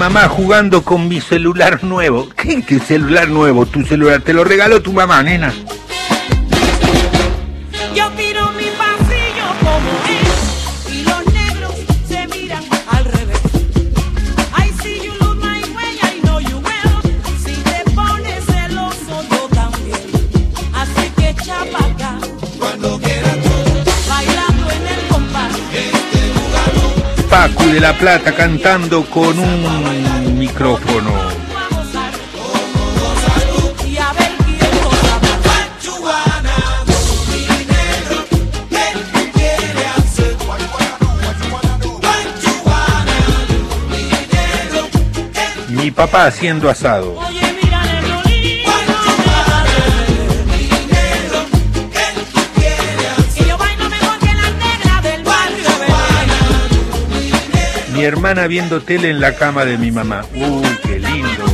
Mamá jugando con mi celular nuevo. ¿Qué, celular nuevo? Tu celular te lo regaló tu mamá, nena. Pacu de la Plata cantando con un micrófono. Mi papá haciendo asado. Mi hermana viendo tele en la cama de mi mamá. Uy, qué lindo.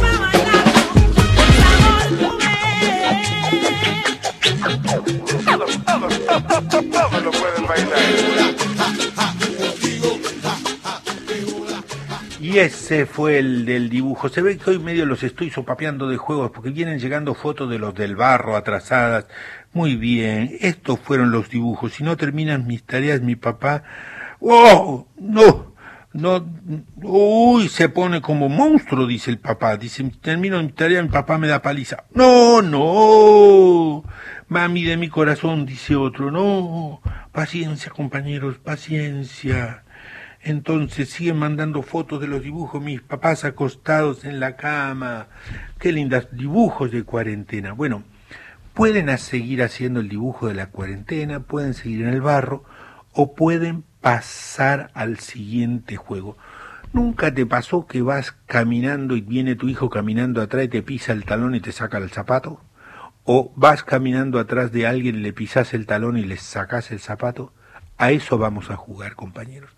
Y ese fue el del dibujo. Se ve que hoy medio los estoy sopapeando de juegos porque vienen llegando fotos de los del barro atrasadas. Muy bien, estos fueron los dibujos. Si no terminan mis tareas, mi papá... ¡Oh! No, no, uy, se pone como monstruo, dice el papá. Dice, termino mi tarea, mi papá me da paliza. No, no, mami de mi corazón, dice otro. No, paciencia, compañeros, paciencia. Entonces siguen mandando fotos de los dibujos, mis papás acostados en la cama. Qué lindos dibujos de cuarentena. Bueno, pueden seguir haciendo el dibujo de la cuarentena, pueden seguir en el barro o pueden pasar al siguiente juego. ¿Nunca te pasó que vas caminando y viene tu hijo caminando atrás y te pisa el talón y te saca el zapato? ¿O vas caminando atrás de alguien le pisas el talón y le sacas el zapato? A eso vamos a jugar, compañeros.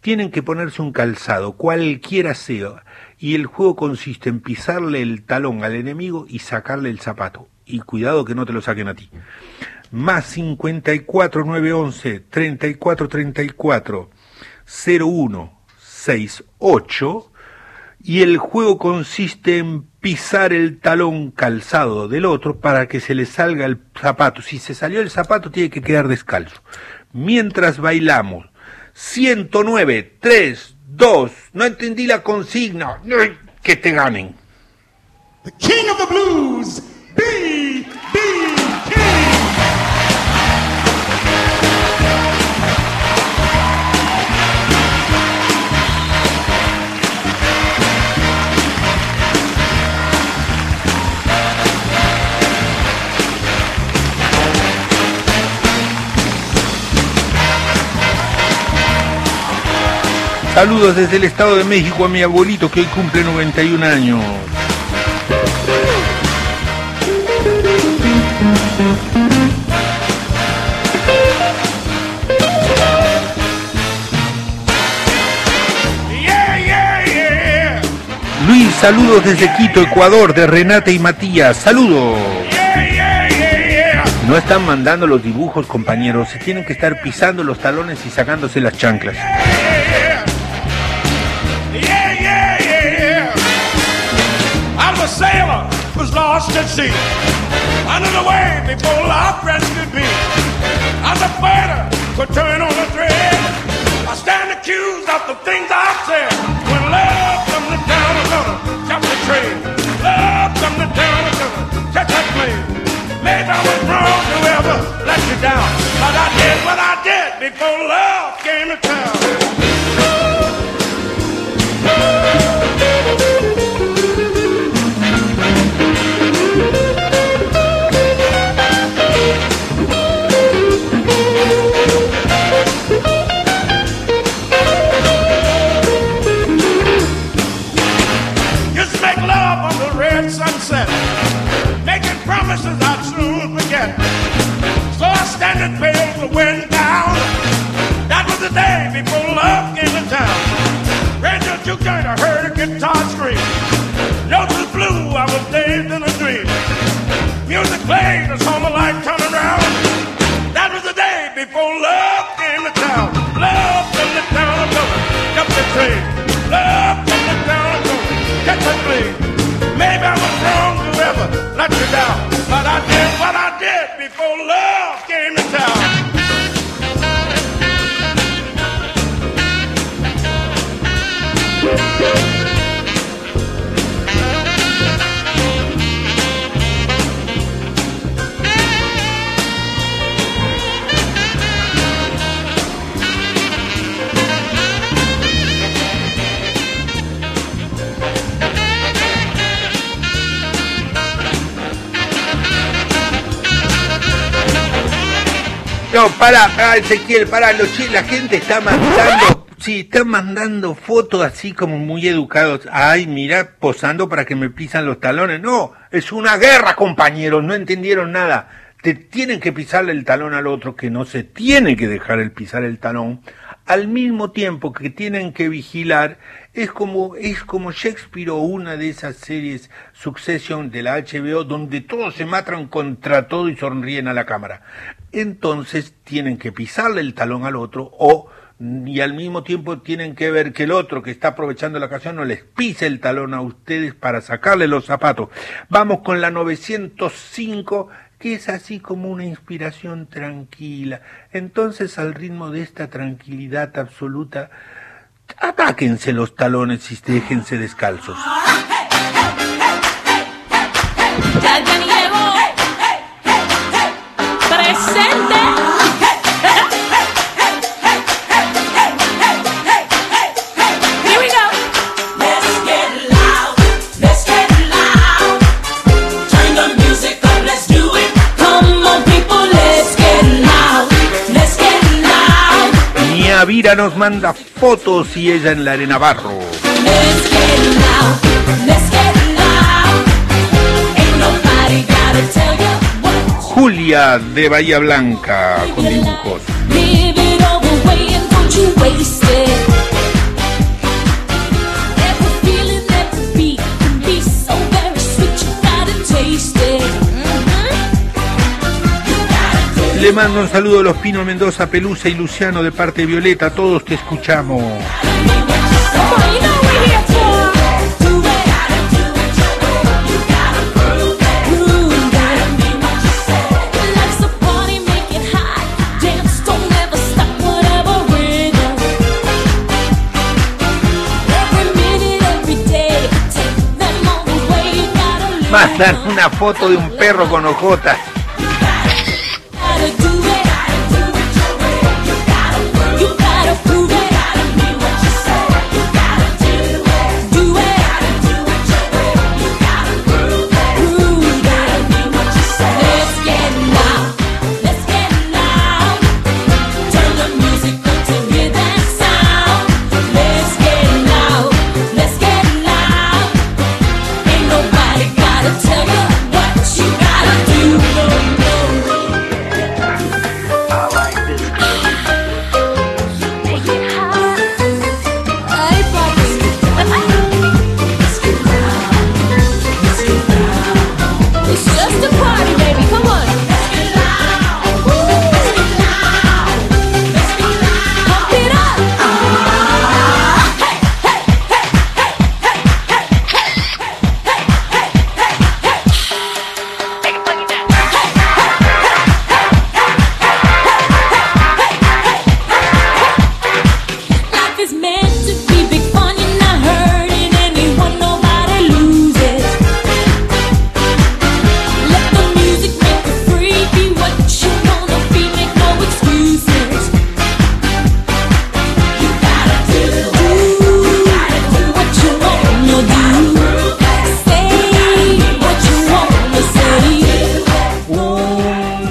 Tienen que ponerse un calzado, cualquiera sea, y el juego consiste en pisarle el talón al enemigo y sacarle el zapato. Y cuidado que no te lo saquen a ti. Más 54 911 34 34 01 68 y el juego consiste en pisar el talón calzado del otro para que se le salga el zapato. Si se salió el zapato tiene que quedar descalzo. Mientras bailamos 109 3 2 no entendí la consigna. Que te ganen. King of the Blues, B.B. Saludos desde el Estado de México a mi abuelito que hoy cumple 91 años. Luis, saludos desde Quito, Ecuador, de Renata y Matías. Saludos. No están mandando los dibujos, compañeros. Se tienen que estar pisando los talones y sacándose las chanclas. Lost at sea. Under the wave before love rescued me. I'm a fighter, could turn on a thread. I stand accused of the things I've said. When love comes to town, I'm gonna jump the train. Love comes to town, I'm gonna catch that plane. Maybe I was wrong to ever let you down. But I did what I did before love came to town. I stand and feel the wind down. That was the day before love came to town. Radio juke joint, I heard a guitar scream. Notes was blue, I was dazed in a dream. Music played, I saw my life No, para, para Ezequiel, para, los la gente está mandando, sí, está mandando fotos así como muy educados. Ay, mira, posando para que me pisan los talones. No, es una guerra, compañeros, no entendieron nada. Te tienen que pisarle el talón al otro, que no se tiene que dejar el pisar el talón, al mismo tiempo que tienen que vigilar, es como, es como Shakespeare o una de esas series Succession de la HBO, donde todos se matan contra todo y sonríen a la cámara. Entonces tienen que pisarle el talón al otro o y al mismo tiempo tienen que ver que el otro que está aprovechando la ocasión no les pise el talón a ustedes para sacarle los zapatos. Vamos con la 905 que es así como una inspiración tranquila. Entonces al ritmo de esta tranquilidad absoluta, atáquense los talones y déjense descalzos. Niavira nos manda fotos y ella en la arena barro. Julia de Bahía Blanca con dibujos. Le mando un saludo a los Pino Mendoza, Pelusa y Luciano de parte de Violeta. Todos te escuchamos. Mandan una foto de un perro con ojotas.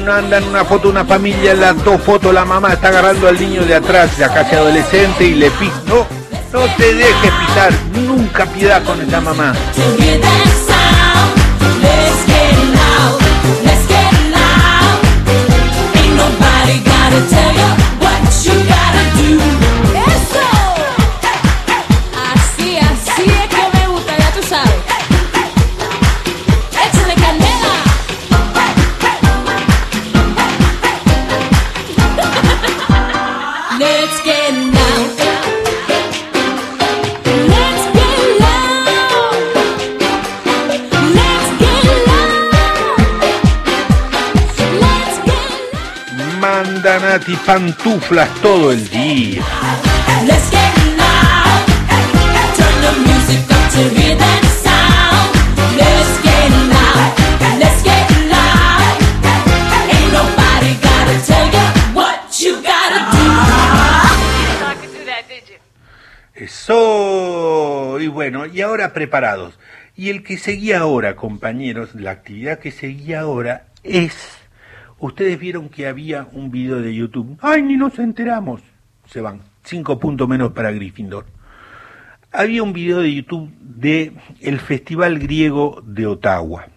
Mandan una foto una familia, las dos fotos, la mamá está agarrando al niño de atrás, ya casi adolescente, y le pisa. No, no te dejes pisar, nunca piedad con esa mamá. You what you gotta do. Eso. Y bueno, y ahora preparados. Y el que seguía ahora, compañeros, la actividad que seguía ahora es. Ustedes vieron que había un video de YouTube. ¡Ay, ni nos enteramos! Se van. Cinco puntos menos para Gryffindor. Había un video de YouTube de el Festival Griego de Ottawa.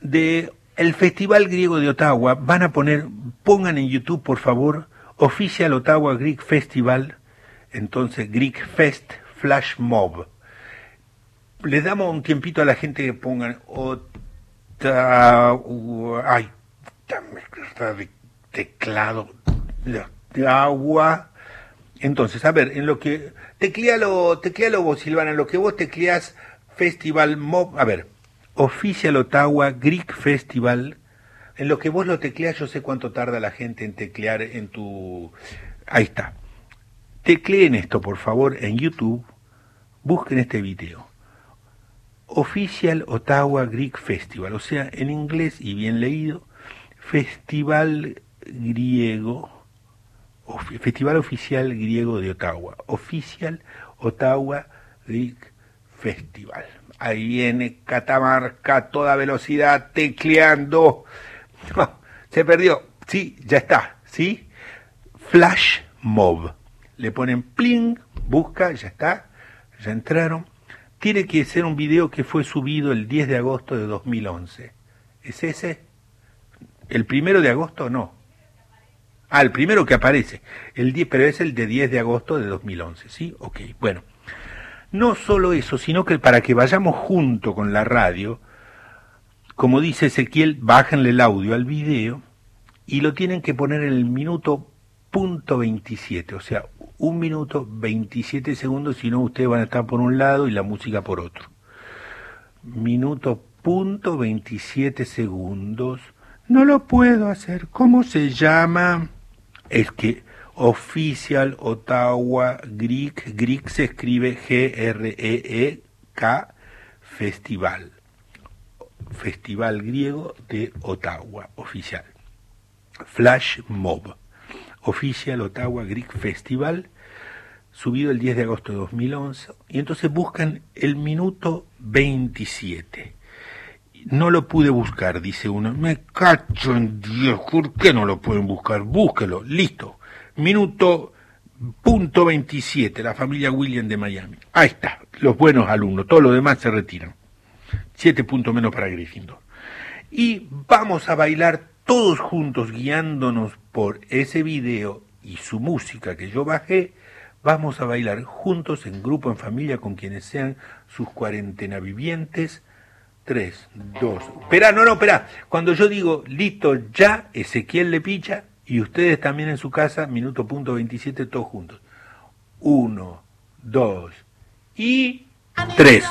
De el Festival Griego de Ottawa van a poner, pongan en YouTube por favor, Official Ottawa Greek Festival, entonces Greek Fest Flash Mob. Les damos un tiempito a la gente que pongan Ottawa, ay, teclado de, agua. Entonces, a ver, en lo que teclealo, teclealo vos, Silvana, en lo que vos tecleás Festival Mob, a ver, Official Ottawa Greek Festival. En lo que vos lo tecleas, yo sé cuánto tarda la gente en teclear en tu... Ahí está. Tecleen esto, por favor, en YouTube. Busquen este video. Official Ottawa Greek Festival. O sea, en inglés y bien leído, Festival Griego. Festival Oficial Griego de Ottawa. Oficial Ottawa Greek Festival. Ahí viene Catamarca a toda velocidad tecleando. Se perdió. Sí, ya está. ¿Sí? Flash Mob. Le ponen pling, busca, ya está. Ya entraron. Tiene que ser un video que fue subido el 10 de agosto de 2011. ¿Es ese? ¿El primero de agosto? No. Ah, el primero que aparece. El 10, pero es el de 10 de agosto de 2011, ¿sí? Ok, bueno. No solo eso, sino que para que vayamos junto con la radio, como dice Ezequiel, bájenle el audio al video y lo tienen que poner en el minuto punto 27, o sea, un minuto 27 segundos, si no ustedes van a estar por un lado y la música por otro. Minuto punto 27 segundos. No lo puedo hacer. ¿Cómo se llama? Es que Official Ottawa Greek, Greek se escribe G-R-E-E-K, Festival. Festival griego de Ottawa, oficial. Flash Mob. Official Ottawa Greek Festival, subido el 10 de agosto de 2011. Y entonces buscan el minuto 27. No lo pude buscar, dice uno. Me cacho en Dios, ¿por qué no lo pueden buscar? Búsquelo, listo. Minuto punto 27, la familia William de Miami. Ahí está, los buenos alumnos, todos los demás se retiran. Siete puntos menos para Gryffindor. Y vamos a bailar todos juntos, guiándonos por ese video y su música que yo bajé. Vamos a bailar juntos en grupo, en familia, con quienes sean sus cuarentena vivientes. Tres, dos. Espera, no, no, espera. Cuando yo digo listo ya, Ezequiel le picha y ustedes también en su casa, minuto punto 27, todos juntos. Uno, dos y tres.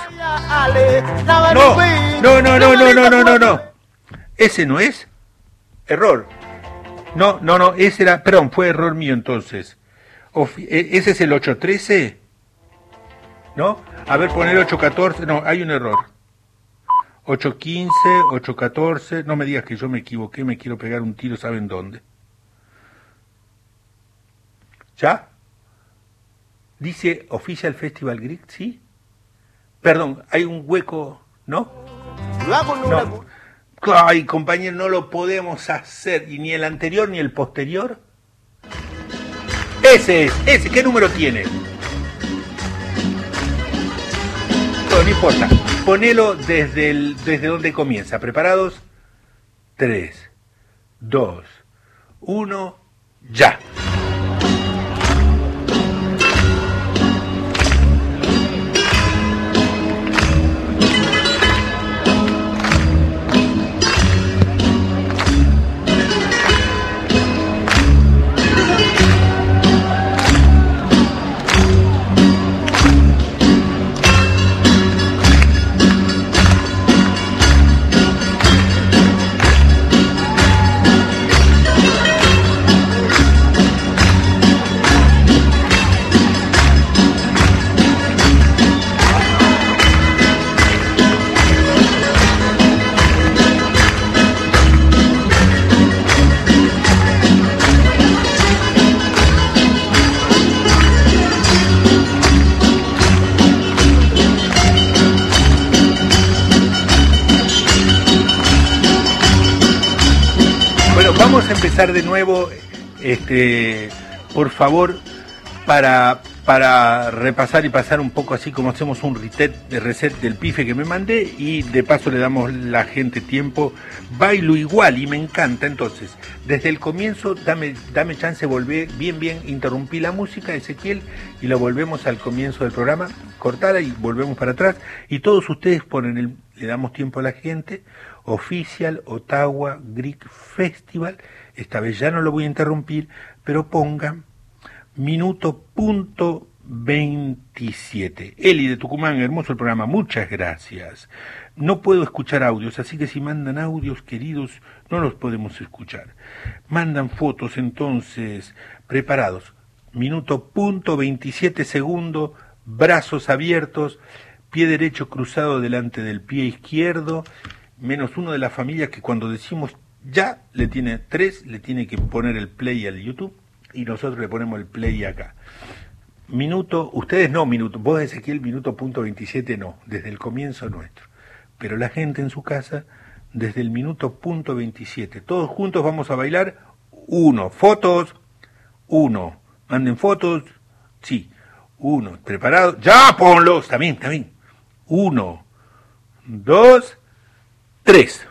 No, no, no, no, no, no, no, no, no. Ese no es. Error. No, no, no, ese era, perdón, fue error mío entonces. E- ese es el 813. ¿No? A ver, poner 814. No, hay un error. 815, 814. No me digas que yo me equivoqué, me quiero pegar un tiro, ¿saben dónde? ¿Ya? Dice Official Festival Greek, ¿sí? Perdón, hay un hueco, ¿no? No. Ay, compañero, no lo podemos hacer. Y ni el anterior ni el posterior. Ese es, ese, ¿qué número tiene? No, no importa. Ponelo desde, el, desde donde comienza. ¿Preparados? 3, 2, 1, ya. De nuevo, este, por favor, para, para repasar y pasar un poco así como hacemos un reset, de reset del pife que me mandé y de paso le damos la gente tiempo. Bailo igual y me encanta, entonces, desde el comienzo, dame, dame chance, volver bien, bien, interrumpí la música, Ezequiel, y lo volvemos al comienzo del programa, cortada y volvemos para atrás, y todos ustedes ponen el, le damos tiempo a la gente, Official Ottawa Greek Festival. Esta vez ya no lo voy a interrumpir, pero pongan minuto punto 27. Eli de Tucumán, hermoso el programa, muchas gracias. No puedo escuchar audios, así que si mandan audios, queridos, no los podemos escuchar. Mandan fotos, entonces, preparados. Minuto punto 27 segundo, brazos abiertos, pie derecho cruzado delante del pie izquierdo, menos uno de la familia que cuando decimos ya le tiene tres, le tiene que poner el play al YouTube y nosotros le ponemos el play acá. Minuto, ustedes no minuto, vos Ezequiel minuto punto 27 no, desde el comienzo nuestro. Pero la gente en su casa, desde el minuto punto 27, todos juntos vamos a bailar. Uno, fotos, uno, manden fotos, sí, uno, preparado, ya ponlos, también, también, uno, dos, tres.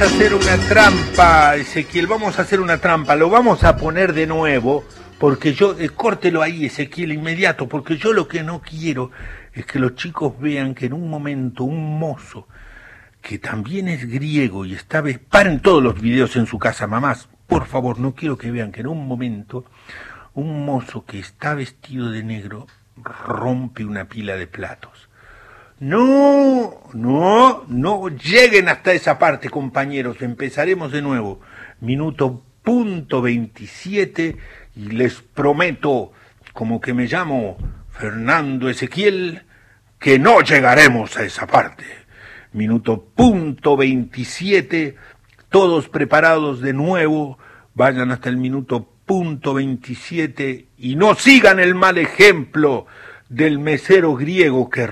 Hacer una trampa, Ezequiel, vamos a hacer una trampa. Lo vamos a poner de nuevo, porque yo, eh, córtelo ahí, Ezequiel, inmediato, porque yo lo que no quiero es que los chicos vean que en un momento un mozo, que también es griego y está... Paren todos los videos en su casa, mamás. Por favor, no quiero que vean que en un momento un mozo que está vestido de negro rompe una pila de platos. No, no, no lleguen hasta esa parte, compañeros. Empezaremos de nuevo. Minuto punto 27 y les prometo, como que me llamo Fernando Ezequiel, que no llegaremos a esa parte. Minuto punto 27, todos preparados de nuevo, vayan hasta el minuto punto 27 y no sigan el mal ejemplo del mesero griego que...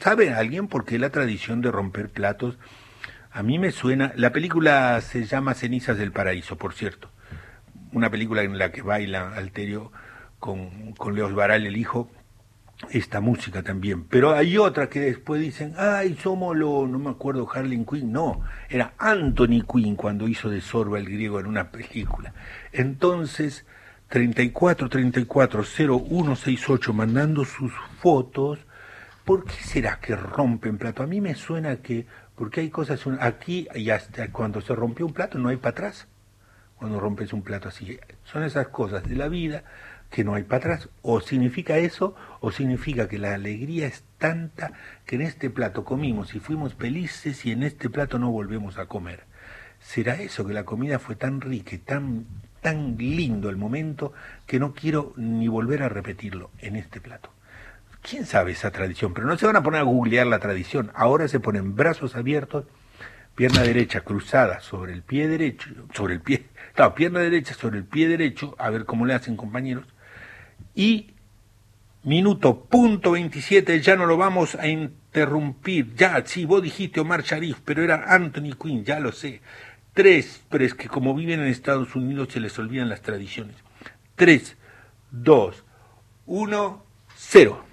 ¿Sabe alguien por qué la tradición de romper platos? A mí me suena... La película se llama Cenizas del Paraíso, por cierto. Una película en la que baila Alterio con, con Leos Baral, el hijo, esta música también. Pero hay otra que después dicen, ay, somos lo, no me acuerdo, Harley Quinn. No, era Anthony Quinn cuando hizo de Sorba el griego en una película. Entonces, 34 34 0168 mandando sus fotos. ¿Por qué será que rompen plato? A mí me suena que, porque hay cosas, aquí y hasta cuando se rompió un plato no hay para atrás. Cuando rompes un plato así. Son esas cosas de la vida que no hay para atrás. O significa eso, o significa que la alegría es tanta que en este plato comimos y fuimos felices y en este plato no volvemos a comer. ¿Será eso que la comida fue tan rica y tan, tan lindo el momento que no quiero ni volver a repetirlo en este plato? ¿Quién sabe esa tradición? Pero no se van a poner a googlear la tradición. Ahora se ponen brazos abiertos, pierna derecha cruzada sobre el pie derecho, sobre el pie, claro, pierna derecha sobre el pie derecho, a ver cómo le hacen compañeros, y minuto punto 27, ya no lo vamos a interrumpir, ya, sí, vos dijiste Omar Sharif, pero era Anthony Quinn, ya lo sé. Tres, pero es que como viven en Estados Unidos se les olvidan las tradiciones. Tres, dos, uno, cero.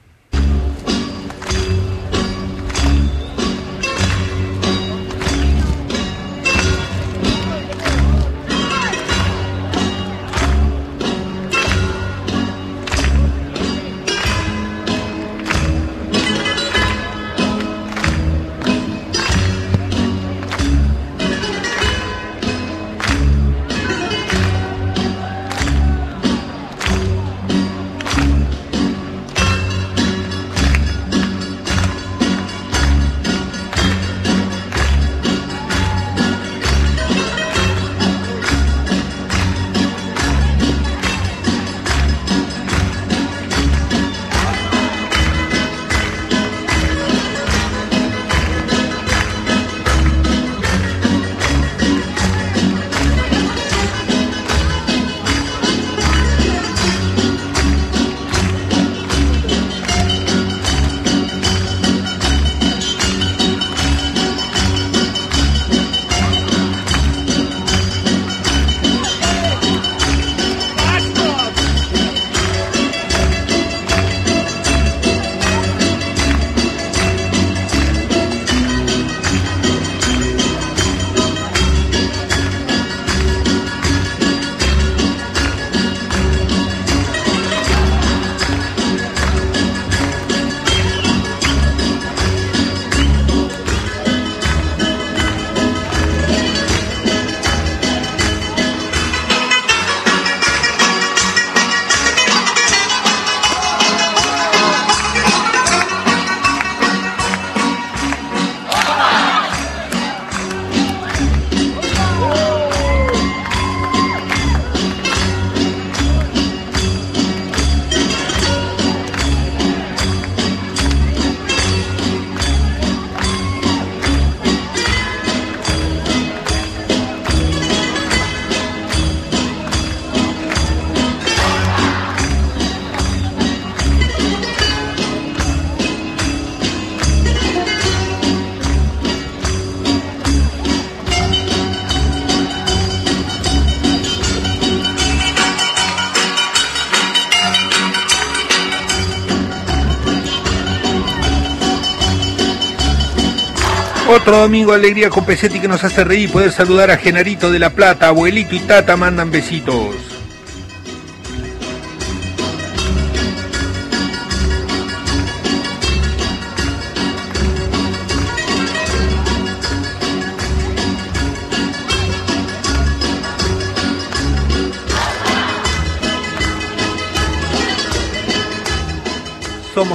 Otro domingo alegría con Pesetti que nos hace reír poder saludar a Genarito de la Plata, abuelito y tata mandan besitos.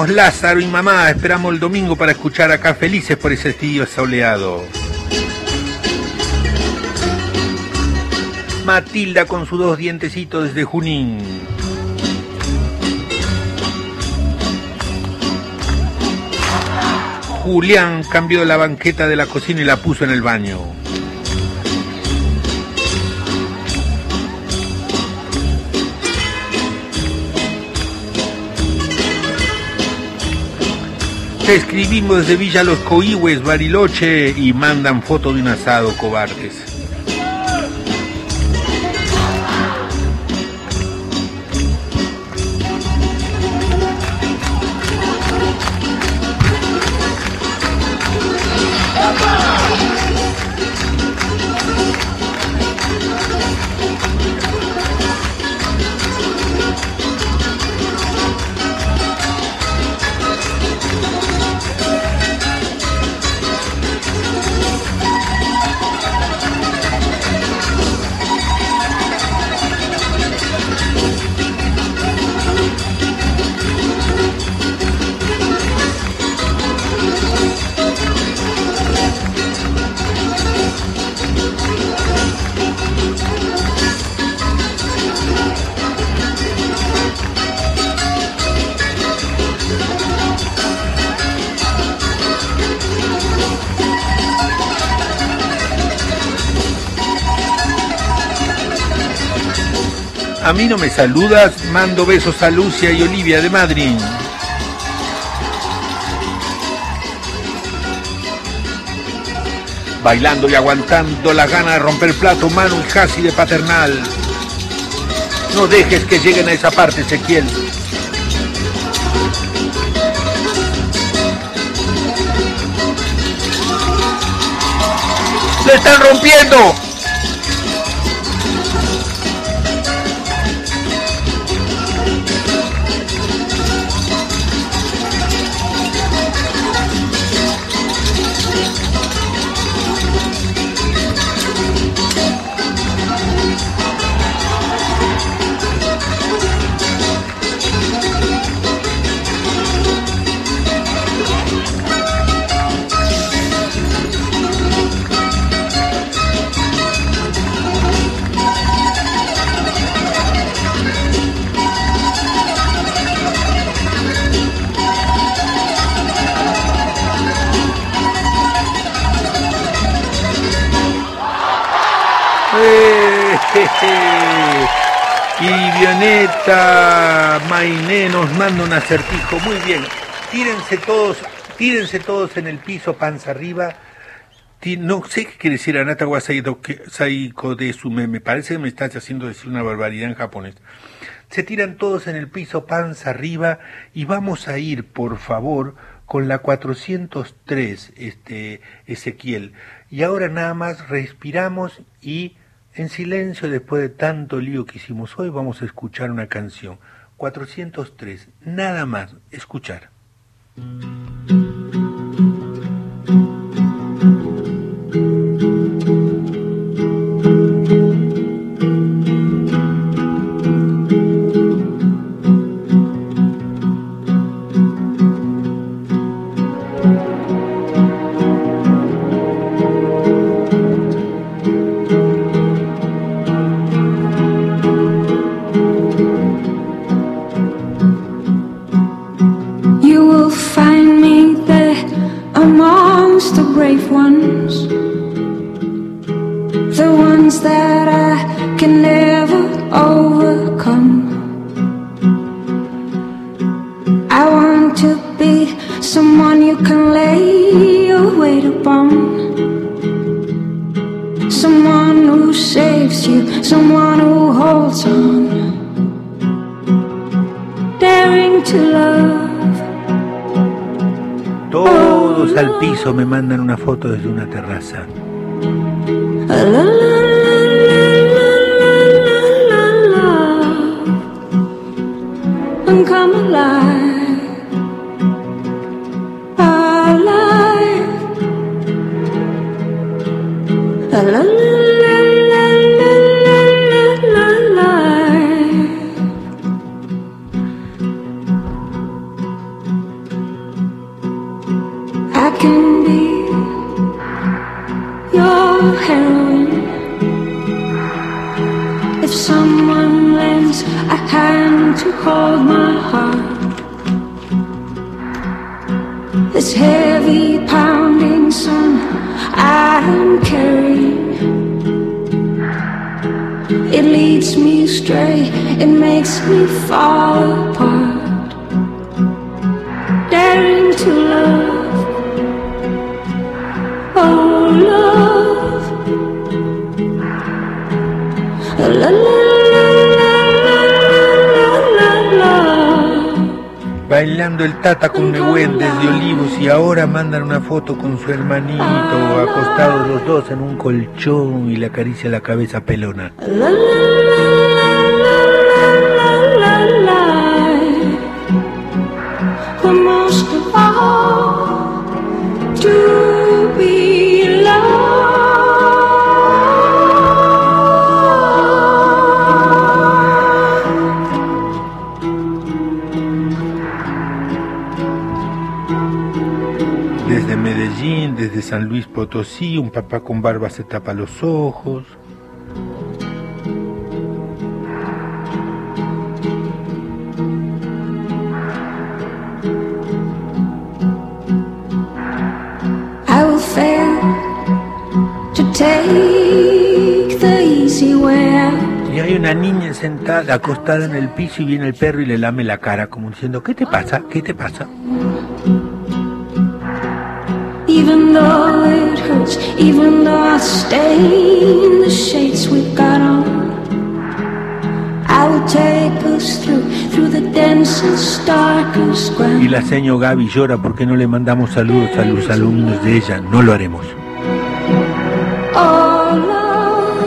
Lázaro y mamá, esperamos el domingo para escuchar acá felices por ese día soleado. Matilda con sus dos dientecitos desde Junín. Julián cambió la banqueta de la cocina y la puso en el baño. Escribimos desde Villa Los Coihues, Bariloche y mandan foto de un asado, cobardes. A mí no me saludas, mando besos a Lucia y Olivia de Madrid. Bailando y aguantando la gana de romper plato, Manu y Casi de paternal. No dejes que lleguen a esa parte, Ezequiel. ¡Le están rompiendo! Mainé nos manda un acertijo. Muy bien. Tírense todos, tírense todos en el piso, panza arriba. No sé qué quiere decir Anata Wasaido que- Saiko de Sume. Me parece que me estás haciendo decir una barbaridad en japonés. Se tiran todos en el piso, panza arriba, y vamos a ir, por favor, con la 403, este, Ezequiel. Y ahora nada más respiramos y en silencio, después de tanto lío que hicimos hoy, vamos a escuchar una canción. 403, nada más, escuchar. Can lay your weight upon, someone who saves you, someone who holds on, daring to love. Todos al piso me mandan una foto desde una terraza. La come alive, tata con Nehuen desde Olivos y ahora mandan una foto con su hermanito acostados los dos en un colchón y le acaricia la cabeza pelona. Potosí, un papá con barba se tapa los ojos. I will fail to take the easy way out. Y hay una niña sentada, acostada en el piso y viene el perro y le lame la cara como diciendo, ¿qué te pasa? ¿Qué te pasa? Even though even though I stain the shades we've got on. I will take us through, through the densest, darkest Y la señor Gaby llora porque no le mandamos saludos a los alumnos de ella. No lo haremos. Oh, love.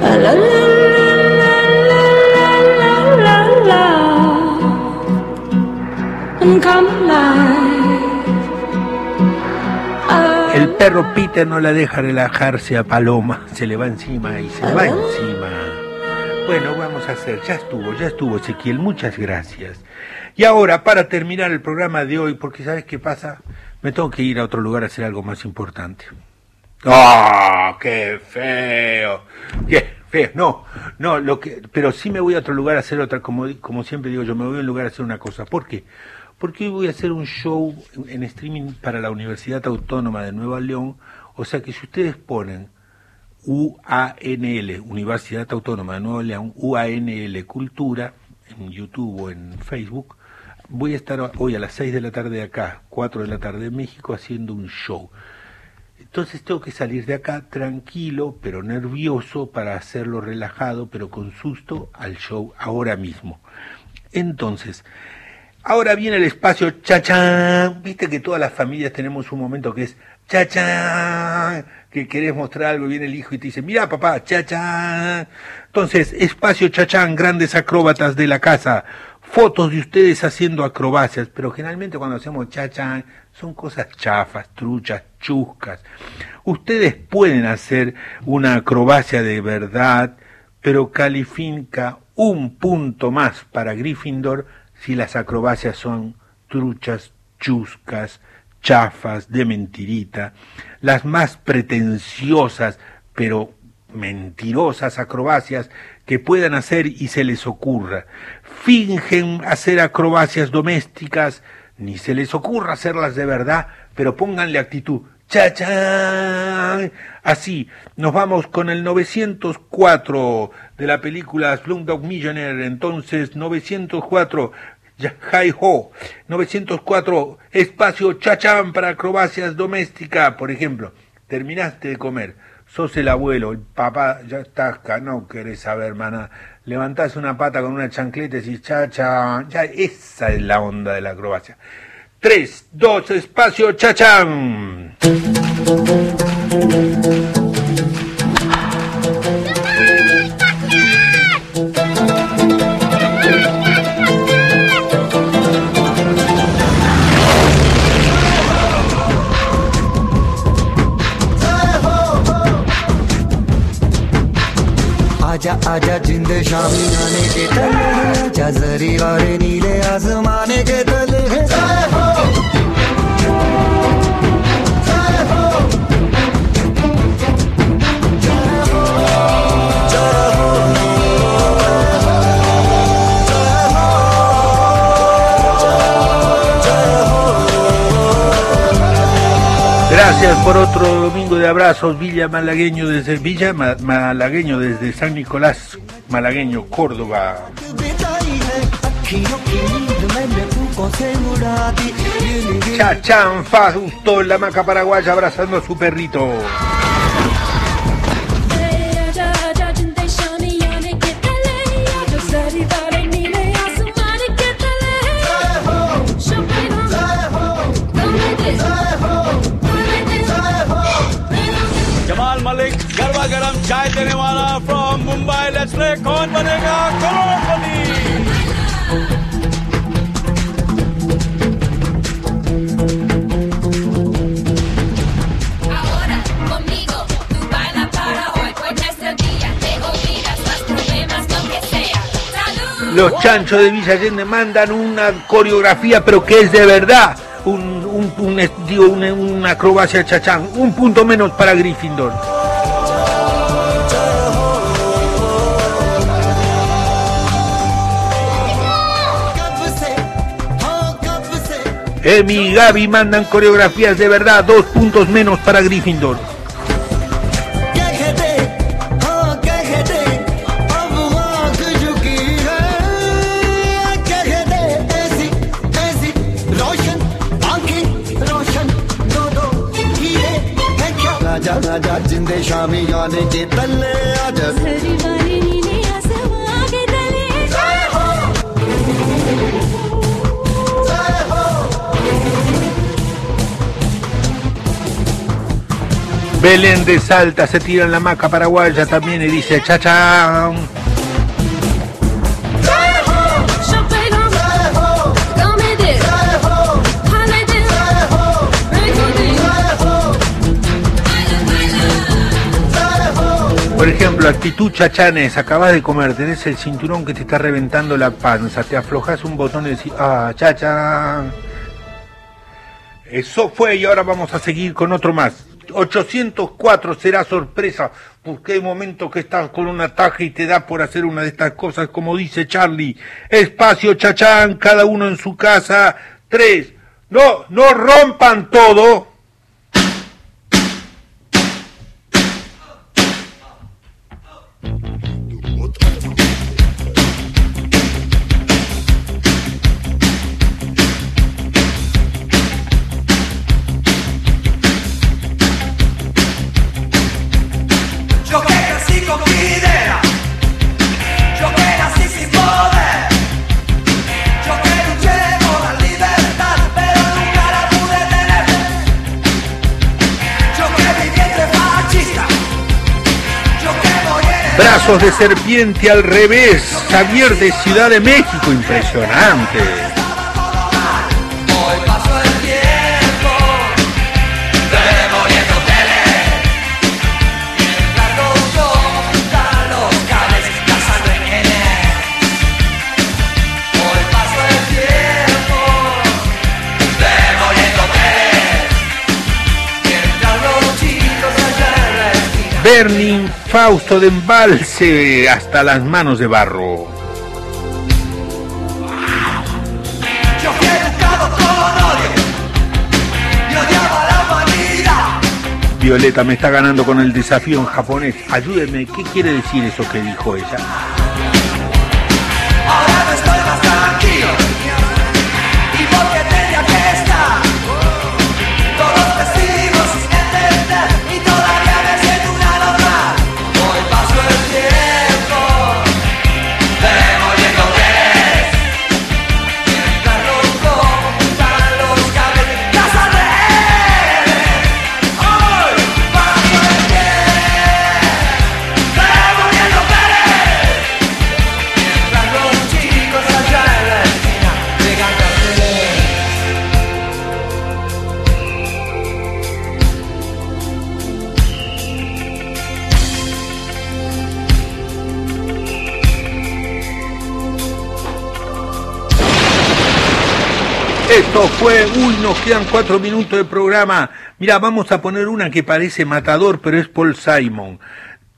La la la come alive. Perro Peter no la deja relajarse a Paloma. Se le va encima y se va encima. Bueno, vamos a hacer. Ya estuvo, ya estuvo, Ezequiel. Muchas gracias. Y ahora, para terminar el programa de hoy, porque ¿sabes qué pasa? Me tengo que ir a otro lugar a hacer algo más importante. ¡Ah! ¡Qué feo! ¡Qué feo! No, no, lo que, pero sí me voy a otro lugar a hacer otra, como, como siempre digo yo, me voy a un lugar a hacer una cosa. ¿Por qué? Porque hoy voy a hacer un show en streaming para la Universidad Autónoma de Nueva León. O sea que si ustedes ponen UANL, Universidad Autónoma de Nueva León, UANL Cultura, en YouTube o en Facebook, voy a estar hoy a las 6 de la tarde de acá, 4 de la tarde en México, haciendo un show. Entonces tengo que salir de acá tranquilo, pero nervioso, para hacerlo relajado, pero con susto al show ahora mismo. Entonces, ahora viene el espacio chachán. Viste que todas las familias tenemos un momento que es chachán, que querés mostrar algo, viene el hijo y te dice, mira papá, chachán. Entonces, espacio chachán, grandes acróbatas de la casa. Fotos de ustedes haciendo acrobacias, pero generalmente cuando hacemos chachán son cosas chafas, truchas, chuscas. Ustedes pueden hacer una acrobacia de verdad, pero califica un punto más para Gryffindor si las acrobacias son truchas, chuscas, chafas, de mentirita. Las más pretenciosas, pero mentirosas acrobacias que puedan hacer y se les ocurra. Fingen hacer acrobacias domésticas, ni se les ocurra hacerlas de verdad, pero pónganle actitud. ¡Chachán! Así, nos vamos con el 904 de la película Slumdog Millionaire. Entonces, 904, ya- Hi Ho. 904, espacio chachán para acrobacias domésticas. Por ejemplo, terminaste de comer, sos el abuelo, el papá, ya estás acá, no querés saber, hermana. Levantás una pata con una chancleta y decís chachán. Ya, esa es la onda de la acrobacia. 3, 2, espacio, chachán. आजा आजा, जिंद शामी आने के तले। आजा, जरी वाले नीले आसमाने के तले। हैं। Gracias por otro domingo de abrazos, Villa Malagueño desde Villa Malagueño desde San Nicolás, Malagueño, Córdoba. Chachán Fadusto, la maca paraguaya abrazando a su perrito. Malik गरबा गरम चाय देने वाला फ्रॉम मुंबई लेट्स प्ले कौन बनेगा करोड़पति Ahora conmigo tú baila para hoy pues este día te olvidas los problemas lo que sea salud Los chanchos de Villa Allende mandan una coreografía, pero que es de verdad. Un, un, un es- digo, una, una acrobacia chachán. Un punto menos para Gryffindor. Emi y Gaby mandan coreografías de verdad. Dos puntos menos para Gryffindor. Belén de Salta se tira en la maca paraguaya también y dice cha cha. Por ejemplo, actitud chachanes, acabas de comer, tenés el cinturón que te está reventando la panza, te aflojas un botón y decís, ah, chachán. Eso fue y ahora vamos a seguir con otro más. 804 será sorpresa, porque hay momentos que estás con un ataque y te da por hacer una de estas cosas, como dice Charlie. Espacio chachán, cada uno en su casa. Tres. No, no rompan todo. De serpiente al revés. Xavier de Ciudad de México, impresionante. Hoy pasó el tiempo, demoliendo tele, mientras los la sangre en. Hoy pasó el tiempo, demoliendo tele, mientras los chicos esquina. Bernie Fausto de embalse hasta las manos de barro. Yo fui educado con odio y odiaba la humanidad. Violeta me está ganando con el desafío en japonés. Ayúdeme, ¿qué quiere decir eso que dijo ella? Esto fue, uy, nos quedan cuatro minutos de programa. Mira, vamos a poner una que parece matador, pero es Paul Simon.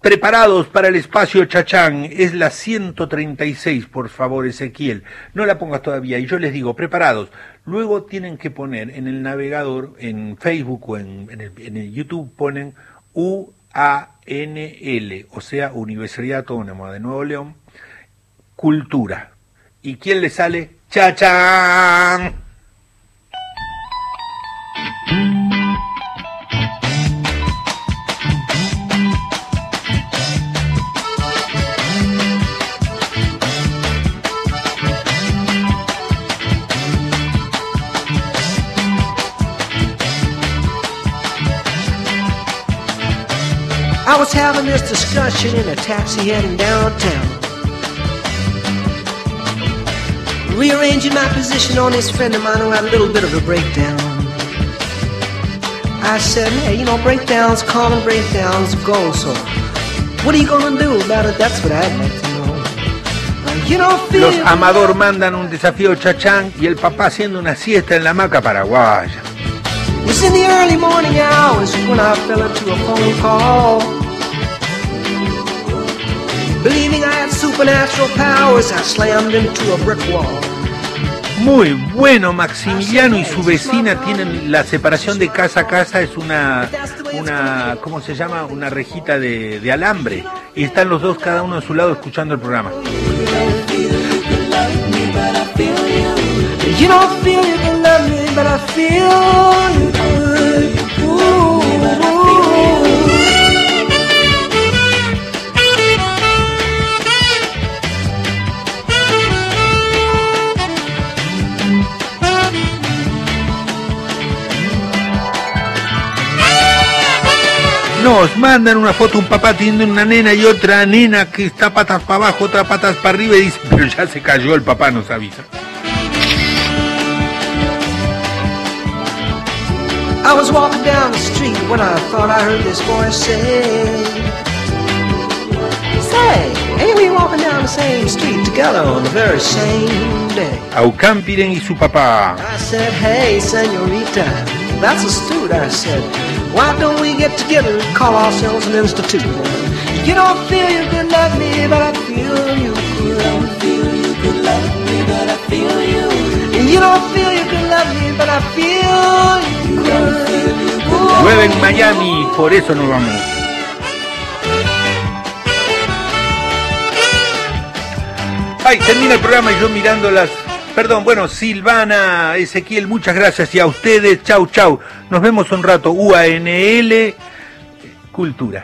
Preparados para el espacio Chachán, es la 136, por favor, Ezequiel. No la pongas todavía, y yo les digo, preparados. Luego tienen que poner en el navegador, en Facebook o en, en el, en el YouTube, ponen UANL, o sea, Universidad Autónoma de Nuevo León, Cultura. ¿Y quién le sale? ¡Chachán! I was having this discussion in a taxi heading downtown. Rearranging my position on this friend of mine who had a little bit of a breakdown. I said, hey, you know, breakdowns, common breakdowns go, so what are you gonna do about it? That's what I'd like to know. Uh, you don't feel Los Amador mandan un desafío Chachán y el papá haciendo una siesta en la hamaca paraguaya. It was in the early morning hours when I fell into a phone call. Believing I had supernatural powers, I slammed into a brick wall. Muy bueno, Maximiliano y su vecina tienen la separación de casa a casa, es una, una ¿cómo se llama? Una rejita de, de alambre. Y están los dos cada uno a su lado escuchando el programa. Nos mandan una foto, un papá teniendo una nena y otra nena que está patas para abajo, otra patas para arriba y dice, pero ya se cayó el papá, nos avisa. I was walking down the street when I thought I heard this voice say, Say, ain't we walking down the same street together on the very same day? Aucampiren y su papá. I said, Hey, senorita, that's astute. I said, Why don't we get together and call ourselves an institute? You don't feel you could love me, but I feel you could. You don't feel you could love me, but I feel you. You don't feel you could love me, but I feel you could. Llueve en Miami, por eso nos vamos. Ay, termina el programa y yo mirando las... Perdón, bueno, Silvana, Ezequiel, muchas gracias y a ustedes, chau, chau. Nos vemos un rato, UANL, Cultura.